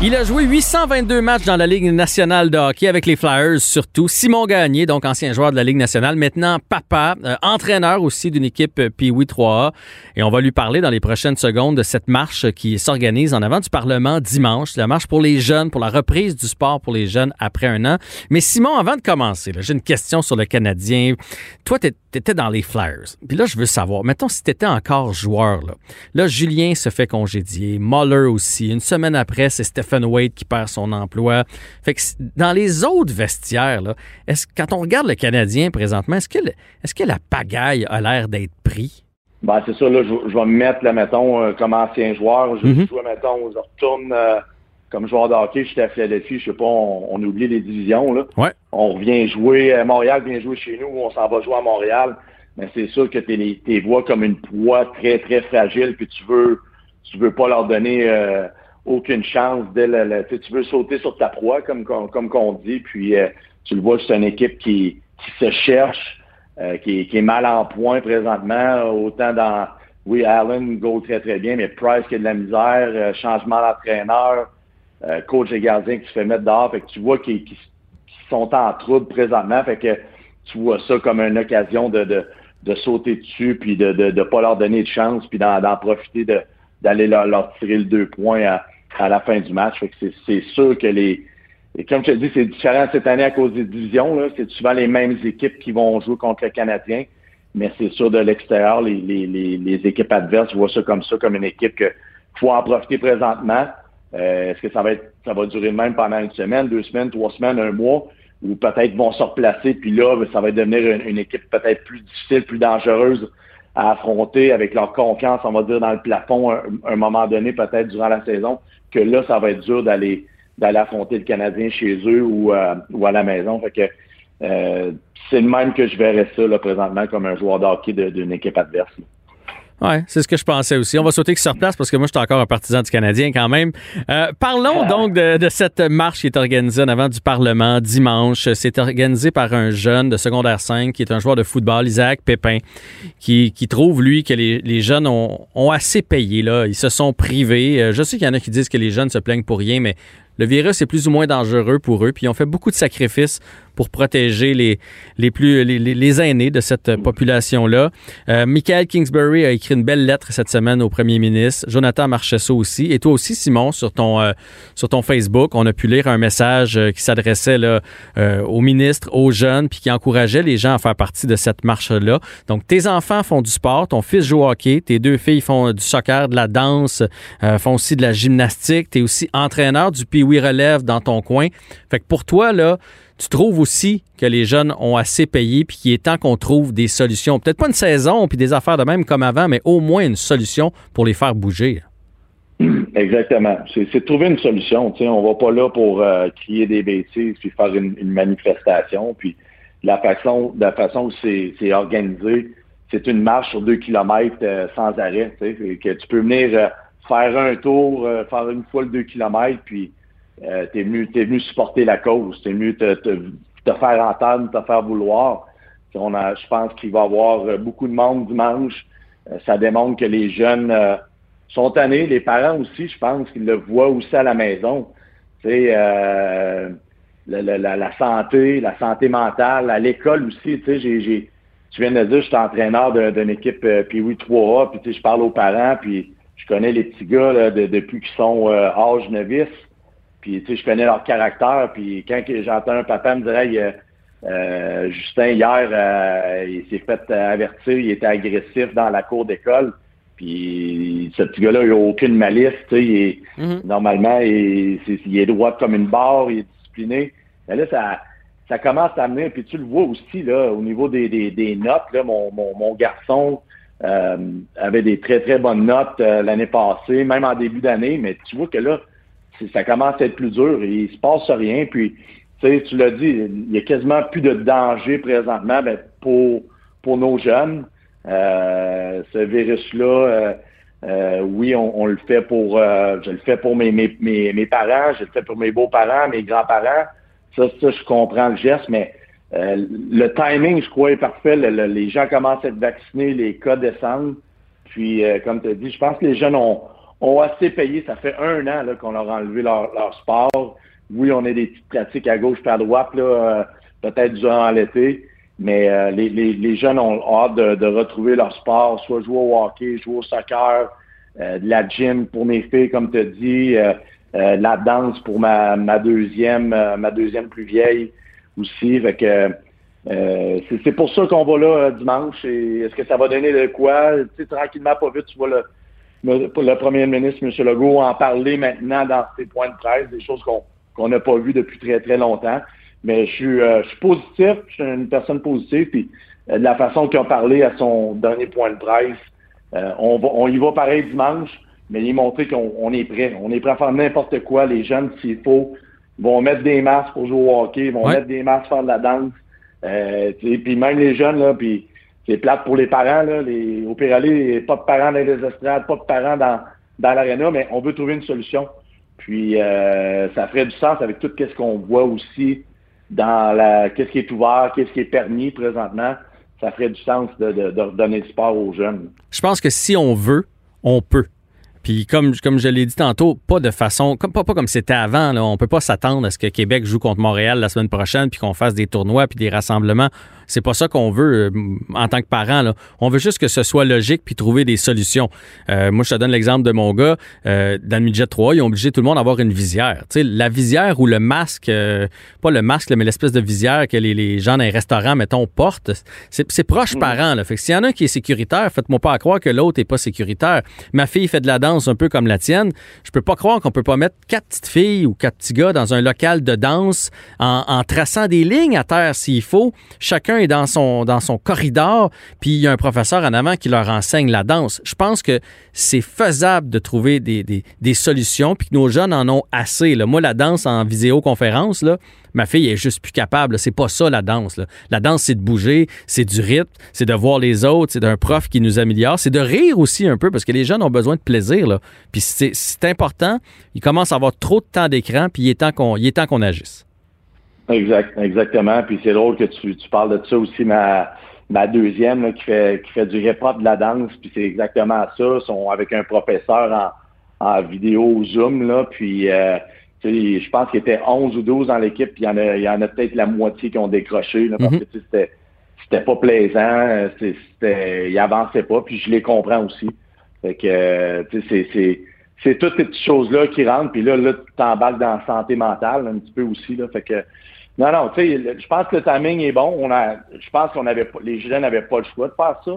Il a joué 822 matchs dans la Ligue nationale de hockey avec les Flyers surtout. Simon Gagné, donc ancien joueur de la Ligue nationale, maintenant papa, euh, entraîneur aussi d'une équipe euh, Pee-Wee 3A. Et on va lui parler dans les prochaines secondes de cette marche qui s'organise en avant du Parlement dimanche. La marche pour les jeunes, pour la reprise du sport pour les jeunes après un an. Mais Simon, avant de commencer, j'ai une question sur le Canadien. Toi, tu étais dans les Flyers. Puis là, je veux savoir, mettons si tu étais encore joueur. Là. là, Julien se fait congédier, Muller aussi. Une semaine après, c'est Stephen Wade qui perd son emploi. Fait que dans les autres vestiaires, là, est-ce, quand on regarde le Canadien présentement, est-ce que, est-ce que la pagaille a l'air d'être pris? Ben, c'est ça, là, je, vais me mettre, là, mettons, euh, comme ancien joueur. Je, mm mettons, je retourne euh, comme joueur de hockey, j'étais à Philadelphie, je sais pas, on, oublie les divisions, là. Ouais. On revient jouer, à Montréal vient jouer chez nous, on s'en va jouer à Montréal. Mais c'est sûr que tu les vois comme une poids très, très fragile, puis tu veux tu veux pas leur donner euh, aucune chance dès le, tu veux sauter sur ta proie, comme comme qu'on dit, puis euh, tu le vois, c'est une équipe qui, qui se cherche, euh, qui, qui, est mal en point présentement, autant dans oui, Allen go très très bien, mais Price qui a de la misère, euh, changement d'entraîneur, coach et gardien qui se fait mettre dehors, fait que tu vois qu'ils sont en trouble présentement, fait que tu vois ça comme une occasion de, de, de sauter dessus, puis de ne de, de pas leur donner de chance, puis d'en profiter d'aller leur, leur, tirer le deux points à, à la fin du match. c'est sûr que les. Comme je te dis, c'est différent cette année à cause des divisions. C'est souvent les mêmes équipes qui vont jouer contre le Canadien. Mais c'est sûr, de l'extérieur, les, les, les, équipes adverses voient ça comme ça, comme une équipe qu'il faut en profiter présentement. Euh, est-ce que ça va être ça va durer même pendant une semaine, deux semaines, trois semaines, un mois, ou peut-être vont se replacer, puis là, ça va devenir une, équipe peut-être plus difficile, plus dangereuse à affronter avec leur confiance, on va dire, dans le plafond un moment donné, peut-être durant la saison que là, ça va être dur d'aller d'aller affronter le Canadien chez eux ou, euh, ou à la maison. Fait que euh, c'est le même que je verrais ça là, présentement comme un joueur d'hockey d'une équipe adverse. Oui, c'est ce que je pensais aussi. On va sauter sur place parce que moi, je suis encore un partisan du Canadien quand même. Euh, parlons ah. donc de, de, cette marche qui est organisée en avant du Parlement dimanche. C'est organisé par un jeune de secondaire 5 qui est un joueur de football, Isaac Pépin, qui, qui trouve, lui, que les, les jeunes ont, ont, assez payé. Là. Ils se sont privés. Euh, je sais qu'il y en a qui disent que les jeunes se plaignent pour rien, mais le virus est plus ou moins dangereux pour eux. Puis ils ont fait beaucoup de sacrifices pour protéger les, les plus les, les aînés de cette population-là. Euh, Michael Kingsbury a écrit une belle lettre cette semaine au premier ministre. Jonathan Marchesso aussi. Et toi aussi, Simon, sur ton, euh, sur ton Facebook, on a pu lire un message euh, qui s'adressait là, euh, au ministre, aux jeunes, puis qui encourageait les gens à faire partie de cette marche-là. Donc, tes enfants font du sport, ton fils joue au hockey, tes deux filles font du soccer, de la danse, font aussi de la gymnastique. Tu es aussi entraîneur du Pee-Wee Relève dans ton coin. Fait que pour toi, là, tu trouves aussi que les jeunes ont assez payé puis qu'il est temps qu'on trouve des solutions. Peut-être pas une saison puis des affaires de même comme avant, mais au moins une solution pour les faire bouger. <clears throat> Exactement. C'est trouver une solution. On on va pas là pour euh, crier des bêtises puis faire une, manifestation. Puis la façon, la façon où c'est organisé, c'est une marche sur deux kilomètres euh, sans arrêt. Que tu peux venir euh, faire un tour, faire une fois le deux kilomètres, puis euh, venu, es venu supporter la cause, t'es venu te, te, te, faire entendre, te faire vouloir. On a, je pense qu'il va y avoir euh, beaucoup de monde dimanche. Euh, ça démontre que les jeunes euh, sont tannés, les parents aussi, je pense qu'ils le voient aussi à la maison. Tu sais, la, la, la, santé, la santé mentale, à l'école aussi. Tu sais, tu viens de dire, je suis entraîneur d'une équipe puis oui 3A, puis tu je parle aux parents, puis je connais les petits gars là, depuis qu'ils sont âge novice. Puis, tu sais, je connais leur caractère. Puis, quand j'entends un papa me dire, euh, Justin, hier, euh, il s'est fait avertir, il était agressif dans la cour d'école. Puis, ce petit gars-là, il n'a aucune malice. Tu sais, il est, mm-hmm. normalement, il, est droit comme une barre, il est discipliné. Mais là, ça, ça commence à amener, puis tu le vois aussi, là, au niveau des, des, des notes, là, mon, mon, mon garçon euh, avait des très, très bonnes notes l'année passée, même en début d'année, mais tu vois que là, ça commence à être plus dur. Il se passe rien. Puis, tu l'as dit, il y a quasiment plus de danger présentement ben, pour, pour nos jeunes. Euh, ce virus-là, euh, euh, oui, on, le fait pour, je le fais pour mes, mes, mes, parents, je le fais pour mes beaux-parents, mes grands-parents. Ça, ça, je comprends le geste, mais le timing, je crois, est parfait. les gens commencent à être vaccinés, les cas descendent. Puis, comme tu as dit, je pense que les jeunes ont, ont assez payé. Ça fait un an qu'on leur a enlevé leur, leur sport. Oui, on a des petites pratiques à gauche et à droite, euh, peut-être durant l'été, mais euh, les, les, les, jeunes ont, hâte de, de, retrouver leur sport, soit jouer au hockey, jouer au soccer, euh, de la gym pour mes filles, comme tu as dit, euh, euh, la danse pour ma, ma deuxième, ma deuxième plus vieille aussi. Fait que c'est pour ça qu'on va là dimanche. Est-ce que ça va donner de quoi? Tu sais, tranquillement, pas vite, tu vois le, le premier ministre, M. Legault, en parler maintenant dans ses points de presse, des choses qu'on n'a pas vues depuis très, très longtemps. Mais je suis, je suis positif, je suis une personne positive, puis de la façon qu'il a parlé à son dernier point de presse, euh, on, va, on y va pareil dimanche, mais il montrer qu'on est prêt. On est prêt à faire n'importe quoi. Les jeunes, s'il faut, vont mettre des masques pour jouer au hockey, vont mettre des masques pour faire de la danse. Euh, puis même les jeunes, là, puis c'est plate pour les parents. Là, les, au pas de parents dans les estrades, pas de parents dans, dans l'aréna, mais on veut trouver une solution. Puis euh, ça ferait du sens avec tout ce qu'on voit aussi dans la qu'est-ce qui est ouvert, qu'est-ce qui est permis présentement ça ferait du sens de, de, de redonner le sport aux jeunes. Je pense que si on veut, on peut. Puis comme, comme je l'ai dit tantôt, pas de façon, comme, pas, pas comme c'était avant. Là. On peut pas s'attendre à ce que Québec joue contre Montréal la semaine prochaine, puis qu'on fasse des tournois, puis des rassemblements. C'est pas ça qu'on veut euh, en tant que parent. Là. On veut juste que ce soit logique puis trouver des solutions. Euh, moi, je te donne l'exemple de mon gars. Euh, dans le midget 3, ils ont obligé tout le monde à avoir une visière. La visière ou le masque, pas le masque, mais l'espèce de visière que les, les, gens dans les restaurants, mettons, portent, c'est proche mmh. parent. Là. Fait que s'il y en a un qui est sécuritaire, faites-moi pas croire que l'autre est pas sécuritaire. Ma fille fait de la danse un peu comme la tienne. Je peux pas croire qu'on peut pas mettre quatre petites filles ou quatre petits gars dans un local de danse en, traçant des lignes à terre s'il faut. Chacun est dans son, dans son corridor, puis il y a un professeur en avant qui leur enseigne la danse. Je pense que c'est faisable de trouver des, des, solutions, puis que nos jeunes en ont assez. Moi, la danse en visioconférence, là, ma fille est juste plus capable. C'est pas ça la danse. La danse, c'est de bouger, c'est du rythme, c'est de voir les autres, c'est d'un prof qui nous améliore, c'est de rire aussi un peu parce que les jeunes ont besoin de plaisir. Puis c'est important. Ils commencent à avoir trop de temps d'écran, puis il est temps qu'on agisse. Exact, exactement. Puis c'est drôle que tu, parles de ça aussi, ma, deuxième qui fait du hip-hop de la danse, puis c'est exactement ça. Ils sont avec un professeur en, en vidéo Zoom, là, puis euh, je pense qu'il était 11 ou 12 dans l'équipe, puis il y en a, il y en a peut-être la moitié qui ont décroché, là, parce mm-hmm. que c'était c'était pas plaisant, c'était, il avançait pas, puis je les comprends aussi. Fait que, tu sais, c'est, c'est, toutes ces petites choses-là qui rentrent, puis là, là, tu t'embarques dans la santé mentale un petit peu aussi, là. Fait que, non, non, tu sais, je pense que le timing est bon. On a, je pense qu'on avait les jeunes n'avaient pas le choix de faire ça.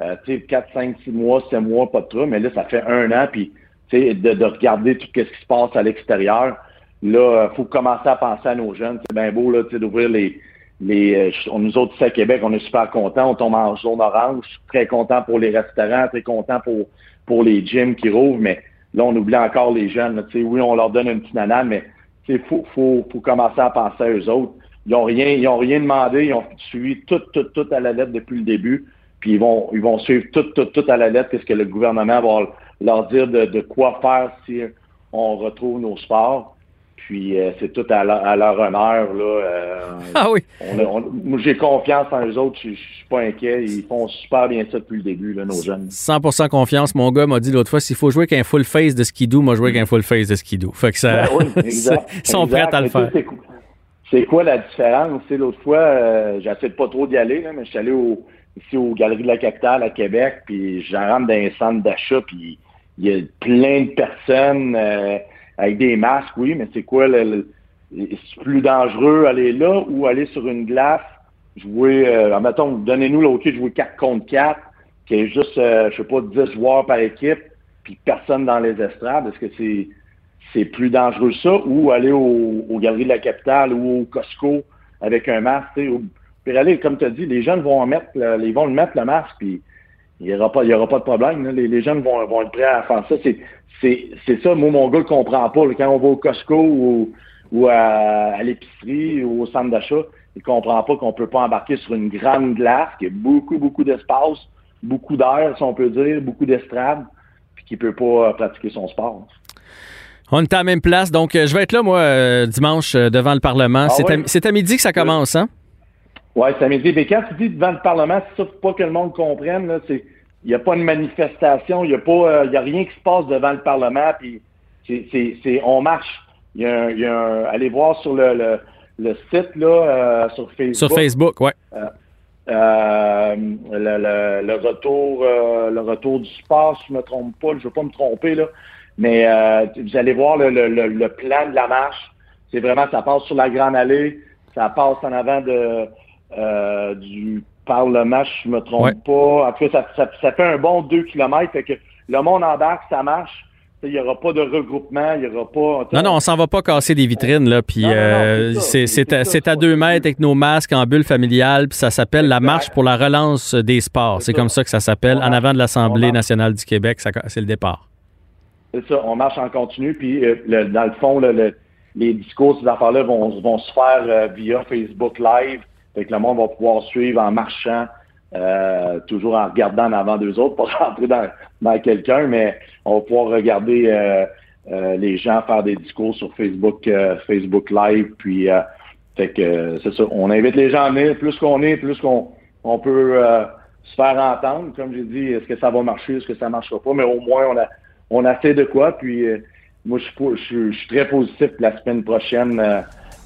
Euh, tu sais, 4, 5, 6 mois, 7 mois, pas de trop, mais là, ça fait un an, puis de, de, regarder tout ce qui se passe à l'extérieur. Là, il faut commencer à penser à nos jeunes. C'est bien beau, là, d'ouvrir les, les, euh, nous autres ici à Québec, on est super contents. On tombe en jaune orange. Très content pour les restaurants, très content pour, pour les gyms qui rouvrent, mais là, on oublie encore les jeunes. Sais, oui, on leur donne une petite nanane, mais il faut, faut, faut, commencer à penser à eux autres. Ils n'ont rien, ils ont rien demandé, ils ont suivi tout, tout, tout à la lettre depuis le début. Puis ils vont, ils vont suivre tout, tout, tout à la lettre qu'est-ce que le gouvernement va leur dire de, de quoi faire si on retrouve nos sports. Puis euh, c'est tout à, leur, honneur. Là, euh, ah oui. j'ai confiance en eux autres. Je ne suis pas inquiet. Ils font super bien ça depuis le début, là, nos jeunes. 100% confiance. Mon gars m'a dit l'autre fois s'il faut jouer qu'un full face de skidoo, moi jouer qu'un full face de skidoo. Fait que ça. Ben <laughs> ils sont prêts à le faire. C'est quoi la différence? L'autre fois, euh, j'essaie de pas trop d'y aller, là, mais je suis allé au, ici aux Galeries de la Capitale à Québec, puis j'en rentre dans un centre d'achat, puis il y a plein de personnes. Euh, avec des masques, oui, mais c'est quoi le, c'est plus dangereux aller là ou aller sur une glace, jouer, euh, mettons, donnez-nous l'OK de jouer 4 contre 4, qui est juste, euh, je sais pas, 10 joueurs par équipe, puis personne dans les estrades. Est-ce que c'est c'est plus dangereux ça? Ou aller au, aux Galeries de la Capitale ou au Costco avec un masque, puis aller, comme tu as dit, les jeunes vont mettre, ils vont le mettre le masque, puis il n'y aura pas, il y aura pas de problème. Les, les, jeunes vont, vont être prêts à faire ça. C'est, c'est, c'est ça, moi, mon gars, ne comprend pas. Quand on va au Costco ou, ou à, à l'épicerie ou au centre d'achat, il ne comprend pas qu'on peut pas embarquer sur une grande glace, qui a beaucoup, beaucoup d'espace, beaucoup d'air, si on peut dire, beaucoup d'estrade, puis qu'il peut pas pratiquer son sport. On est à la même place, donc euh, je vais être là, moi, euh, dimanche, euh, devant le Parlement. Ah c'est, à, midi que ça commence, hein? Oui, c'est à midi. Mais quand tu dis devant le Parlement, c'est ça, faut pas que le monde comprenne, là, c'est il n'y a pas de manifestation, il n'y a, pas, il y a rien qui se passe devant le Parlement, puis c'est, on marche. Il y a, il y a allez voir sur le, le, site, là, sur Facebook. Sur Facebook, oui. Euh, le, le, retour euh, le retour du sport, si je ne me trompe pas, je ne veux pas me tromper, là, mais euh, vous allez voir le, le, plan de la marche. C'est vraiment, ça passe sur la Grande Allée, ça passe en avant de du Parlement, je ne me trompe pas. En tout cas, ça, ça, fait un bon deux kilomètres. Fait que le monde embarque, ça marche. Il n'y aura pas de regroupement, il n'y aura pas. Non, non, on s'en va pas casser des vitrines, là. Puis euh, c'est à, deux mètres avec nos masques en bulle familiale, puis ça s'appelle la marche pour la relance des sports. C'est comme ça que ça s'appelle, en avant de l'Assemblée nationale du Québec. C'est le départ. C'est ça, on marche en continu, puis euh, dans le fond, les discours, ces affaires-là vont, vont se faire euh, via Facebook Live. Fait que le monde va pouvoir suivre en marchant. Euh, toujours en regardant en avant d'eux autres, <laughs> pas rentrer dans, dans quelqu'un, mais on va pouvoir regarder euh, euh, les gens faire des discours sur Facebook, Facebook Live, puis fait que c'est ça. On invite les gens à venir. Plus qu'on est, plus qu'on on peut se faire entendre. Comme j'ai dit, est-ce que ça va marcher, est-ce que ça marchera pas, mais au moins on a on a fait de quoi. Puis moi je, je, suis très positif la semaine prochaine.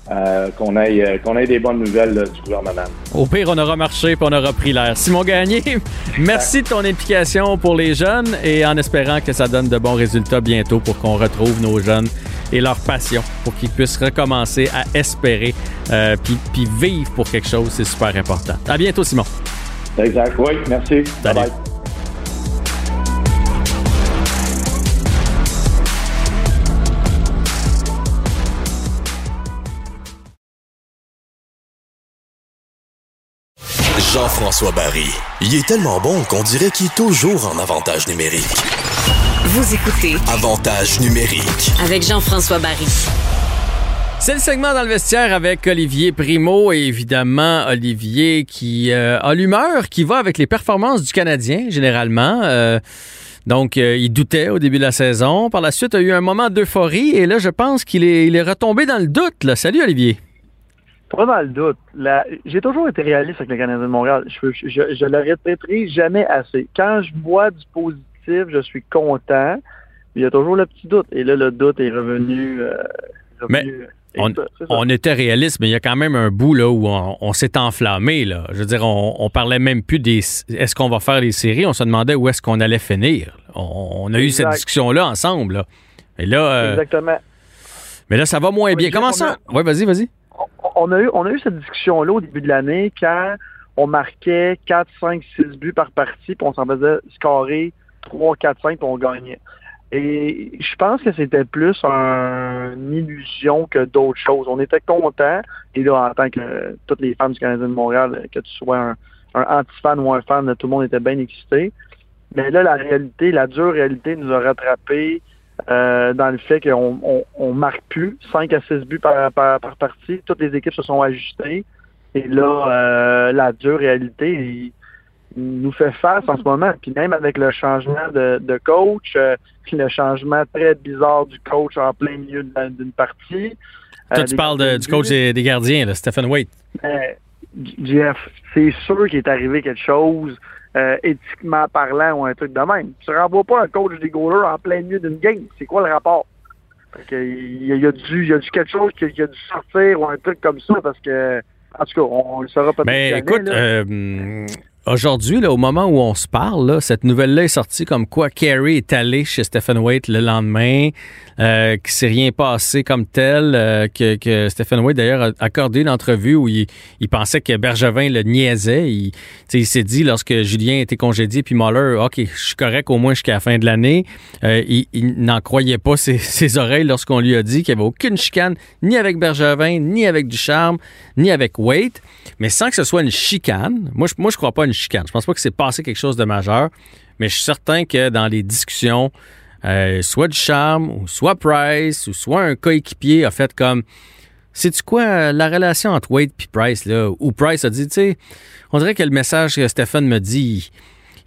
Euh, qu'on ait, euh, qu'on ait des bonnes nouvelles du gouvernement. Au pire, on aura marché et on aura pris l'air. Simon Gagné, <laughs> merci de ton implication pour les jeunes et en espérant que ça donne de bons résultats bientôt pour qu'on retrouve nos jeunes et leur passion pour qu'ils puissent recommencer à espérer euh, puis vivre pour quelque chose. C'est super important. À bientôt, Simon. Exact. Oui, merci. Bye bye. Jean-François Barry. Il est tellement bon qu'on dirait qu'il est toujours en avantage numérique. Vous écoutez Avantage numérique avec Jean-François Barry. C'est le segment dans le vestiaire avec Olivier Primo et évidemment Olivier qui euh, a l'humeur qui va avec les performances du Canadien généralement. Euh, donc, euh, il doutait au début de la saison. Par la suite, il a eu un moment d'euphorie et là, je pense qu'il est, il est retombé dans le doute. Là. Salut Olivier. Pas dans le doute. J'ai toujours été réaliste avec le Canadien de Montréal. Je, je, je le répéterai jamais assez. Quand je vois du positif, je suis content. Il y a toujours le petit doute. Et là, le doute est revenu. Euh, mais on, était réaliste, mais il y a quand même un bout là où on, s'est enflammé. Là. Je veux dire, on, parlait même plus des. Est-ce qu'on va faire les séries? On se demandait où est-ce qu'on allait finir. On, a eu cette discussion-là ensemble. Et là. Euh, Exactement. Mais là, ça va moins bien. Comment ça? Oui, vas-y, vas-y on a eu, on a eu cette discussion-là au début de l'année quand on marquait 4, 5, 6 buts par partie, puis on s'en faisait scorer 3, 4, 5, puis on gagnait. Et je pense que c'était plus une illusion que d'autres choses. On était contents, et là, en tant que toutes les fans du Canadien de Montréal, que tu sois un, anti-fan ou un fan, tout le monde était bien excité. Mais là, la réalité, la dure réalité nous a rattrapés euh, dans le fait qu'on on, marque plus 5 à 6 buts par, par, partie. Toutes les équipes se sont ajustées. Et là, euh, la dure réalité nous fait face en ce moment. Puis même avec le changement de, coach, euh, puis le changement très bizarre du coach en plein milieu d'une partie. Toi, tu parles du coach des, gardiens, Stephen Waite. Jeff, c'est sûr qu'il est arrivé quelque chose euh, éthiquement parlant ou un truc de même. Tu ne renvoies pas un coach des goalers en plein milieu d'une game. C'est quoi le rapport? il, y a, y a dû, y a quelque chose qui, a dû sortir ou un truc comme ça parce que, en tout cas, on, le saura peut-être. Mais écoute, Aujourd'hui, au moment où on se parle, cette nouvelle-là est sortie comme quoi Carey est allé chez Stephen Waite le lendemain, euh, qu'il ne s'est rien passé comme tel, euh, que, Stephen Waite d'ailleurs a accordé une entrevue où il, pensait que Bergevin le niaisait. Il, il s'est dit lorsque Julien était congédié puis Muller, OK, je suis correct au moins jusqu'à la fin de l'année. Euh, il, n'en croyait pas ses, <laughs> ses oreilles lorsqu'on lui a dit qu'il n'y avait aucune chicane ni avec Bergevin, ni avec Ducharme, ni avec Waite, mais sans que ce soit une chicane. Moi, je, moi, je crois pas une chicane. Je pense pas que c'est passé quelque chose de majeur, mais je suis certain que dans les discussions, euh, soit du charme, ou soit Price, ou soit un coéquipier a fait comme c'est-tu quoi la relation entre Wade et Price, là, où Price a dit, tu sais, on dirait que le message que Stéphane me dit,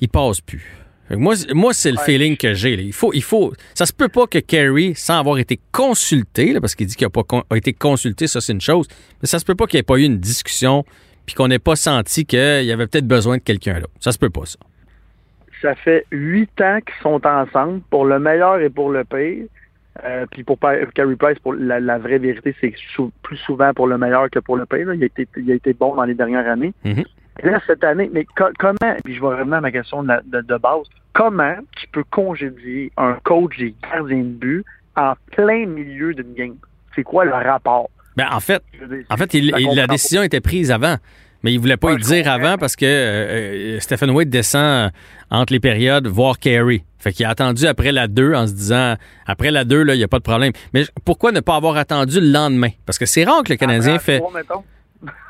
il, passe plus. Moi, moi c'est le feeling que j'ai. Il faut, il faut. Ça se peut pas que Kerry, sans avoir été consulté, parce qu'il dit qu'il n'a pas été consulté, ça c'est une chose, mais ça se peut pas qu'il n'y ait pas eu une discussion puis qu'on n'ait pas senti qu'il y avait peut-être besoin de quelqu'un là. Ça se peut pas, ça. ça fait huit ans qu'ils sont ensemble, pour le meilleur et pour le pire. Euh, puis pour Carey Price, pour la, vraie vérité, c'est plus souvent pour le meilleur que pour le pire. Il, a été, il a été bon dans les dernières années. Mhm. Et là, cette année, mais comment, puis je vais revenir à ma question de, de, base, comment tu peux congédier un coach des gardiens de but en plein milieu d'une game? C'est quoi le rapport? Ben, en fait, en fait la décision était prise avant. Mais il voulait pas y dire avant parce que euh, euh, Stephen Wade descend entre les périodes voir Carey. Fait qu'il a attendu après la 2 en se disant après la 2, il n'y a pas de problème. Mais pourquoi ne pas avoir attendu le lendemain? Parce que c'est rare que le Canadien fait. <laughs>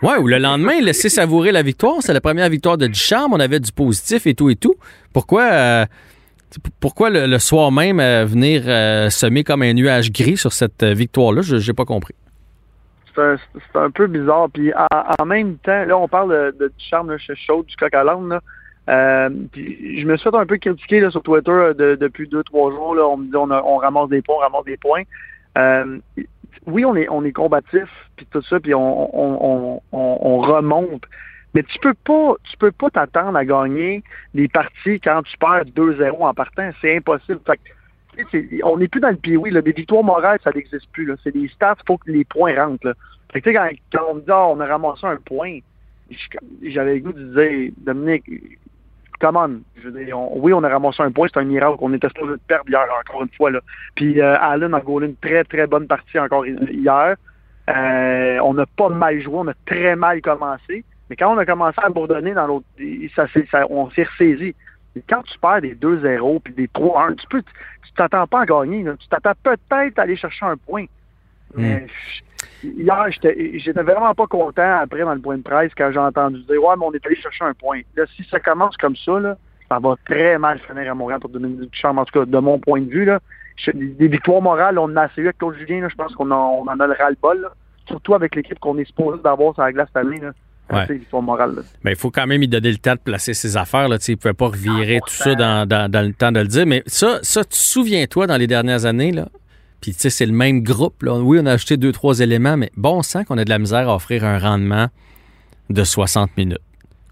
Ouais, ou le lendemain, laisser savourer la victoire. C'est la première victoire de Ducharme. On avait du positif et tout et tout. Pourquoi, euh, pourquoi le, soir même venir semer comme un nuage gris sur cette victoire-là? Je n'ai pas compris c'est un, peu bizarre. Puis en, même temps, là, on parle de, de du charme, chez chaud, du coq à l'âne. Euh, je me suis fait un peu critiquer là, sur Twitter euh, depuis deux, trois jours. Là, on me dit on, ramasse des points, on ramasse des points. Euh, oui, on est, on est combatif, puis tout ça, puis on, on, remonte. Mais tu peux pas, tu peux pas t'attendre à gagner des parties quand tu perds 2-0 en partant. C'est impossible. Fait on n'est plus dans le pied, oui. Des victoires morales, ça n'existe plus. C'est des stats, il faut que les points rentrent. quand, on me dit ah, on a ramassé un point, j'avais le goût de dire Dominique, come on. oui, on a ramassé un point, c'est un miracle. On était supposé de perdre hier, encore une fois. Là. Puis euh, Allen a gaulé une très, très bonne partie encore hier. Euh, on n'a pas mal joué, on a très mal commencé. Mais quand on a commencé à bourdonner dans l'autre, on s'est ressaisi quand tu perds des 2-0 puis des 3-1, tu peux, tu t'attends pas à gagner. Tu t'attends peut-être à aller chercher un point. Hmm. Mais hier, j'étais vraiment pas content après dans le point de presse quand j'ai entendu dire Ouais, mais on est allé chercher un point. Là, si ça commence comme ça, là, ça va très mal finir à Montréal pour Dominique Duchamp, en tout cas, de mon point de vue. Là. Des victoires morales, on en a assez eu avec Claude Julien, je pense qu'on en, a le ras-le-bol. Surtout avec l'équipe qu'on est supposé d'avoir sur la glace cette année. Là. Ouais. Mais il faut quand même y donner le temps de placer ses affaires. Là. Il ne pouvait pas revirer tout ça dans, le temps de le dire. Mais ça, ça tu souviens-toi dans les dernières années, là? Puis, tu sais, c'est le même groupe. Là. Oui, on a acheté deux, trois éléments, mais bon sang qu'on a de la misère à offrir un rendement de 60 minutes.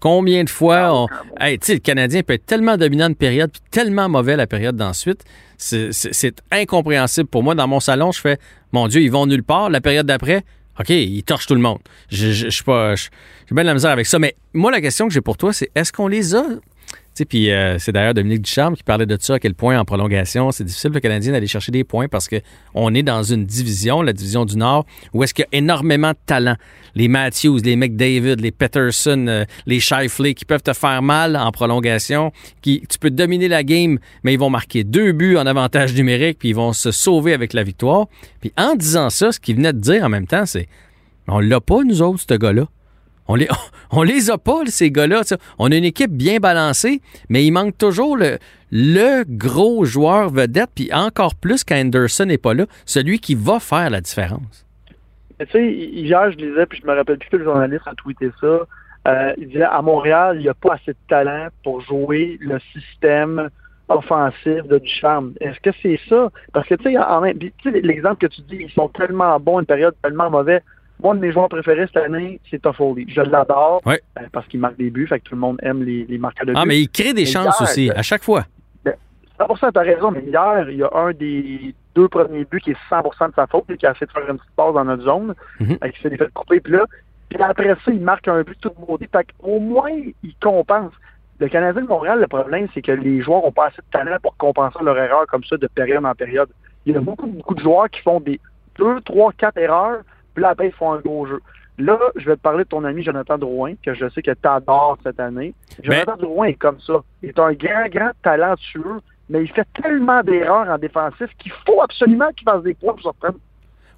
Combien de fois ah, on. Ah, hey, tu sais, le Canadien peut être tellement dominant une période, puis tellement mauvais la période d'ensuite. C'est incompréhensible pour moi. Dans mon salon, je fais Mon Dieu, ils vont nulle part. La période d'après, OK, il torche tout le monde. Je, je, suis pas. J'ai bien de la misère avec ça. Mais moi, la question que j'ai pour toi, c'est est-ce qu'on les a puis euh, c'est d'ailleurs Dominique Ducharme qui parlait de ça, à quel point en prolongation, c'est difficile le Canadien d'aller chercher des points parce qu'on est dans une division, la division du Nord, où est-ce qu'il y a énormément de talent. Les Matthews, les McDavid, les Peterson, euh, les Shifley qui peuvent te faire mal en prolongation, qui tu peux dominer la game, mais ils vont marquer deux buts en avantage numérique, puis ils vont se sauver avec la victoire. Puis en disant ça, ce qu'il venait de dire en même temps, c'est on l'a pas, nous autres, ce gars-là. On les, <laughs> on les a pas, ces gars-là. On a une équipe bien balancée, mais il manque toujours le, gros joueur vedette, puis encore plus qu'Anderson n'est pas là, celui qui va faire la différence. Tu sais, hier, je lisais, puis je me rappelle plus que le journaliste a tweeté ça. Euh, il disait à Montréal, il n'y a pas assez de talent pour jouer le système offensif de Ducharme. Est-ce que c'est ça? Parce que, tu sais, l'exemple que tu dis, ils sont tellement bons, une période tellement mauvaise. Moi, un de mes joueurs préférés cette année, c'est Toffoli. Je l'adore euh, parce qu'il marque des buts, fait que tout le monde aime les, les marqueurs de buts. Ah, mais il crée des chances aussi, à chaque fois. Ben, 100%, t'as raison, mais hier, il y a un des deux premiers buts qui est 100% de sa faute, qui a essayé de faire une petite passe dans notre zone, mm qui s'est fait couper, puis là, puis après ça, il marque un but tout maudit. Fait qu'au moins, il compense. Le Canadien de Montréal, le problème, c'est que les joueurs n'ont pas assez de talent pour compenser leur erreur comme ça de période en période. Il y a beaucoup, beaucoup de joueurs qui font des deux, trois, quatre erreurs, puis là, après, ils font un gros jeu. Là, je vais te parler de ton ami Jonathan Drouin, que je sais que tu adores cette année. Jonathan Drouin est comme ça. Il est un grand, grand talentueux, mais il fait tellement d'erreurs en défensif qu'il faut absolument qu'il fasse des points pour sortir.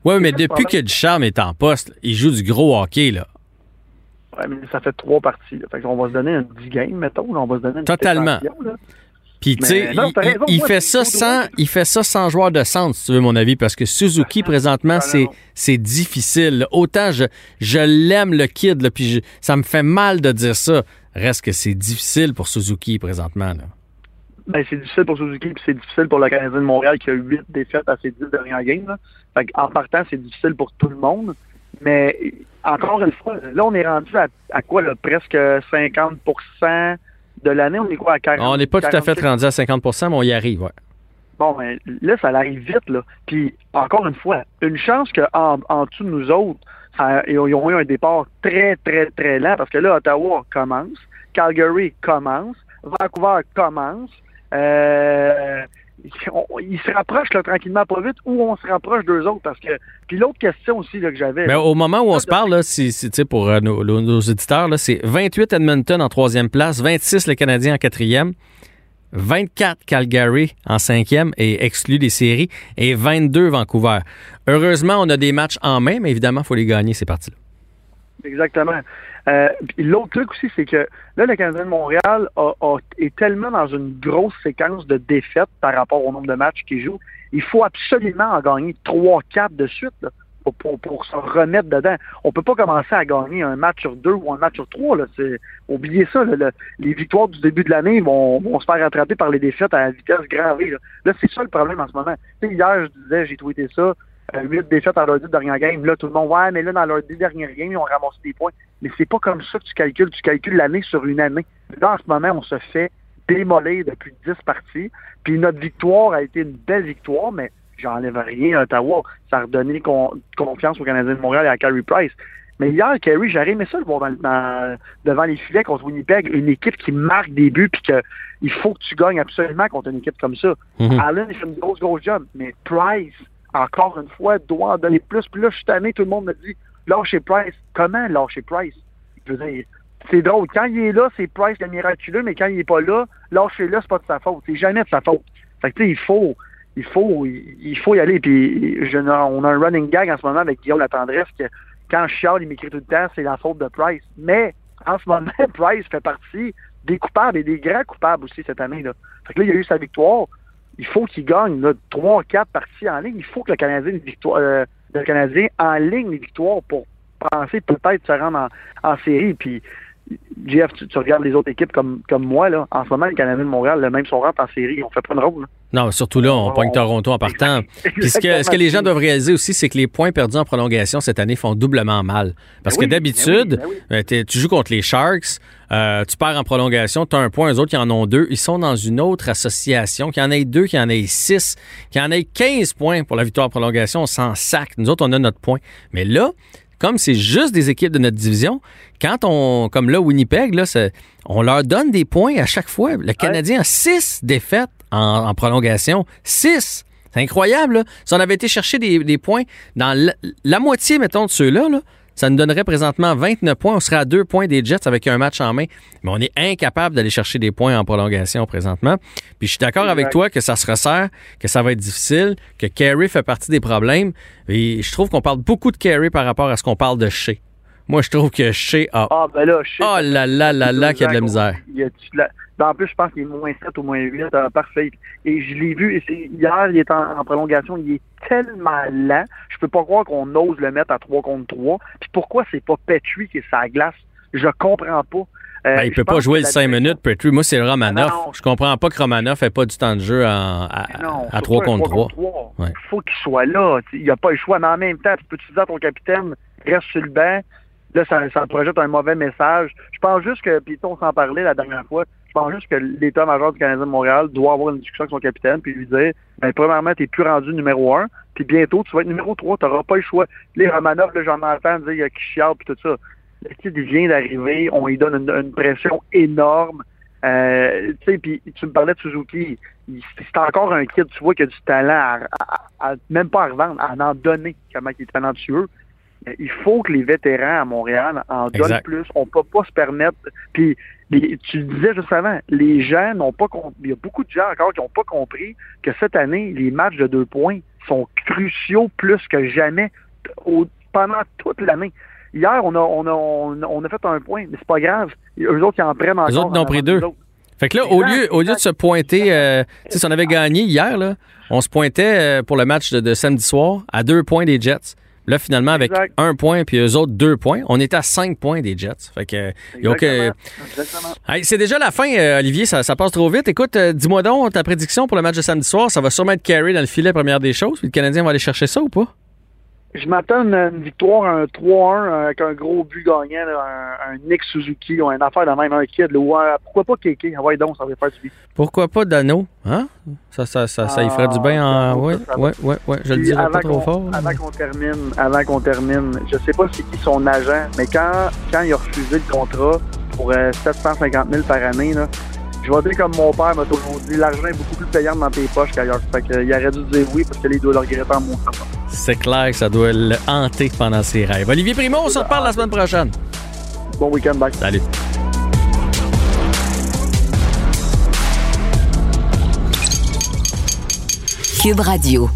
Oui, mais depuis que Ducharme est en poste, il joue du gros hockey, là. Oui, mais ça fait trois parties. Là. Fait on va se donner un 10 game, mettons. on va se donner une Totalement. Puis, tu sais, il, fait ça sans, il fait ça sans joueur de centre, si tu veux mon avis, parce que Suzuki, présentement, c'est, c'est difficile. Autant je, je l'aime, le kid, là, puis ça me fait mal de dire ça. Reste que c'est difficile pour Suzuki, présentement. Là. Ben, c'est difficile pour Suzuki, puis c'est difficile pour le Canadien de Montréal qui a huit défaites à ses dix dernières games. Fait en partant, c'est difficile pour tout le monde. Mais encore une fois, là, on est rendu à, à quoi, là, presque 50 de l'année, on est quoi à 40 On n'est pas tout à fait 46? rendu à 50% mais on y arrive, ouais. Bon, ben, là, ça arrive vite, là. Puis, encore une fois, une chance qu'en en dessous de nous autres, ça- ils ont eu un départ très, très, très lent, parce que là, Ottawa commence, Calgary commence, Vancouver commence, euh, ils se rapprochent là, tranquillement, pas vite, ou on se rapproche d'eux autres, parce que... Puis l'autre question aussi là, que j'avais... Au moment où on se parle, là, pour euh, nos, nos- là, c'est 28 Edmonton en troisième place, 26 les Canadiens en quatrième, 24 Calgary en cinquième et exclu des séries, et 22 Vancouver. Heureusement, on a des matchs en main, mais évidemment, il faut les gagner, ces parties-là. Exactement. Euh, l'autre truc aussi, c'est que là, le Canadien de Montréal a- a- est tellement dans une grosse séquence de défaites par rapport au nombre de matchs qu'il joue. Il faut absolument en gagner 3-4 de suite là, pour, pour, se remettre dedans. On peut pas commencer à gagner un match sur deux ou un match sur trois. Là. Oubliez ça. là, le- les victoires du début de l'année vont, vont se faire rattraper par les défaites à vitesse grand V. Là, Là, c'est ça le problème en ce moment. Hier, je disais, j'ai tweeté ça. Euh, Huit défaites dans leurs dix dernières games. Là, tout le monde, ouais, mais là, dans leurs dix dernières games, ils ont ramassé des points. Mais c'est pas comme ça que tu calcules. Tu calcules l'année sur une année. Là, en ce moment, on se fait démolir depuis 10 parties. Puis notre victoire a été une belle victoire, mais j'enlève rien à Ottawa. Ça a redonné con- confiance aux Canadiens de Montréal et à Carey Price. Mais hier, Carey, j'aurais aimé ça le voir dans- dans- devant les filets contre Winnipeg, une équipe qui marque des buts puis que il faut que tu gagnes absolument contre une équipe comme ça. Mhm. Allen, il fait une grosse, grosse job. Mais Price, encore une fois, doit en donner plus. Puis là, je suis tout le monde me dit lâchez Price. Comment lâcher Price? Je veux dire, c'est drôle. Quand il est là, c'est Price le miraculeux, mais quand il est pas là, lâchez-le, c'est pas de sa faute. C'est jamais de sa faute. Fait que il faut. Il faut, il faut y aller. Puis on a un running gag en ce moment avec Guillaume Latendresse que quand je chiale, il m'écrit tout le temps, c'est la faute de Price. Mais en ce moment, <laughs> Price fait partie des coupables et des grands coupables aussi cette année. Là. Fait que là, il y a eu sa victoire. Il faut qu'il gagne là, 3 quatre parties en ligne. Il faut que le Canadien, victoire, euh, le Canadien en ligne les victoires pour penser peut-être se rendre en, en série. Puis, Jeff, tu, regardes les autres équipes comme, comme moi, là. En ce moment, le Canadien de Montréal, le même son rentre en série, on fait pas de rôle. Non, surtout là, on On- pogne Toronto en partant. Puis ce que, ce que les gens doivent réaliser aussi, c'est que les points perdus en prolongation cette année font doublement mal. Parce Ben que oui, d'habitude, ben oui, ben euh, tu joues contre les Sharks, euh, tu perds en prolongation, tu as un point, eux autres qui en ont deux. Ils sont dans une autre association, qu'il y en ait deux, qu'il y en ait six, qu'il y en ait 15 points pour la victoire en prolongation, on s'en sac. Nous autres, on a notre point. Mais là, comme c'est juste des équipes de notre division, quand on, comme là, Winnipeg, là, on leur donne des points à chaque fois. Le Canadien a six défaites en, en prolongation. Six! C'est incroyable, là. Si on avait été chercher des, des points dans la, la moitié, mettons, de ceux-là, là, ça nous donnerait présentement 29 points. On serait à deux points des Jets avec un match en main. Mais on est incapable d'aller chercher des points en prolongation présentement. Puis je suis d'accord avec toi que ça se resserre, que ça va être difficile, que Carey fait partie des problèmes. Et je trouve qu'on parle beaucoup de Carey par rapport à ce qu'on parle de Shea. Moi, je trouve que Shea a... Ah, ben là, sais. Oh là là là là qu'il y a de la misère. Il y a la- en plus, je pense qu'il est moins 7 ou moins 8. euh, parfait. Et je l'ai vu. et hier, il est en, en prolongation. Il est tellement lent. Je peux pas croire qu'on ose le mettre à 3 contre 3. Puis pourquoi c'est pas Petrie qui est sa glace? Je comprends pas. Euh, Ben, il peut pas jouer le la 5 minutes, Petrie. Moi, c'est Romanoff. Non. Je comprends pas que Romanoff ait pas du temps de jeu en- à, Non, à surtout 3 un contre 3. Ouais. Il faut qu'il soit là. Il n'y a pas le choix. Mais en même temps, tu peux-tu dire à ton capitaine, reste sur le banc? Là, ça, ça projette un mauvais message. Je pense juste que, puis on s'en parlait la dernière fois, je pense juste que l'état-major du Canadien de Montréal doit avoir une discussion avec son capitaine puis lui dire, ben, premièrement, tu n'es plus rendu numéro un, puis bientôt, tu vas être numéro trois, tu n'auras pas le choix. Les Romanov, là, j'en entends dire, il y a qui chiale, puis tout ça. Le kid, vient d'arriver, on lui donne une, pression énorme. Euh, tu sais, puis tu me parlais de Suzuki, c'est encore un kid, tu vois, qui a du talent, à, à- à- même pas à revendre, à en donner, comment il est talentueux. Il faut que les vétérans à Montréal en donnent Exact. plus. On peut pas se permettre. Puis les- tu le disais juste avant, les gens n'ont pas compris. Il y a beaucoup de gens encore qui n'ont pas compris que cette année, les matchs de deux points sont cruciaux plus que jamais au- pendant toute l'année. Hier, on a, on, a, on, a, on a fait un point, mais c'est pas grave. Eux autres, ils en prennent encore. Les autres en ont pris deux. Fait que là, au lieu, au lieu de se pointer, euh, si on avait gagné hier, là, on se pointait euh, pour le match de, de samedi soir à deux points des Jets. Là, finalement, avec Exact. un point puis eux autres deux points, on était à cinq points des Jets. Fait que, Exactement. Hey, c'est déjà la fin, euh, Olivier. Ça, ça passe trop vite. Écoute, euh, dis-moi donc ta prédiction pour le match de samedi soir. Ça va sûrement être carré dans le filet, première des choses. Puis le Canadien va aller chercher ça ou pas? Je m'attends à une, victoire, un 3-1 avec un gros but gagnant, un, Nick Suzuki ou une affaire de même, un kid. pourquoi pas Kéké? Ah ouais, donc, ça va faire du bien. Pourquoi pas Dano? Hein? Ça, ça, ça, ça, y ferait du bien en. Oui, oui, oui, ouais. Je le dirais pas trop fort. Avant qu'on termine, avant qu'on termine, je sais pas c'est qui son agent, mais quand, quand il a refusé le contrat pour 750 euh, 000 par année, là, je vais dire comme mon père m'a toujours dit, l'argent est beaucoup plus payant dans tes poches qu'ailleurs. Fait qu'il aurait dû dire oui parce que les doit le regretter en mon C'est clair que ça doit le hanter pendant ses rêves. Olivier Primo, on se reparle la semaine prochaine. Bon week-end, bye. Salut. Cube Radio.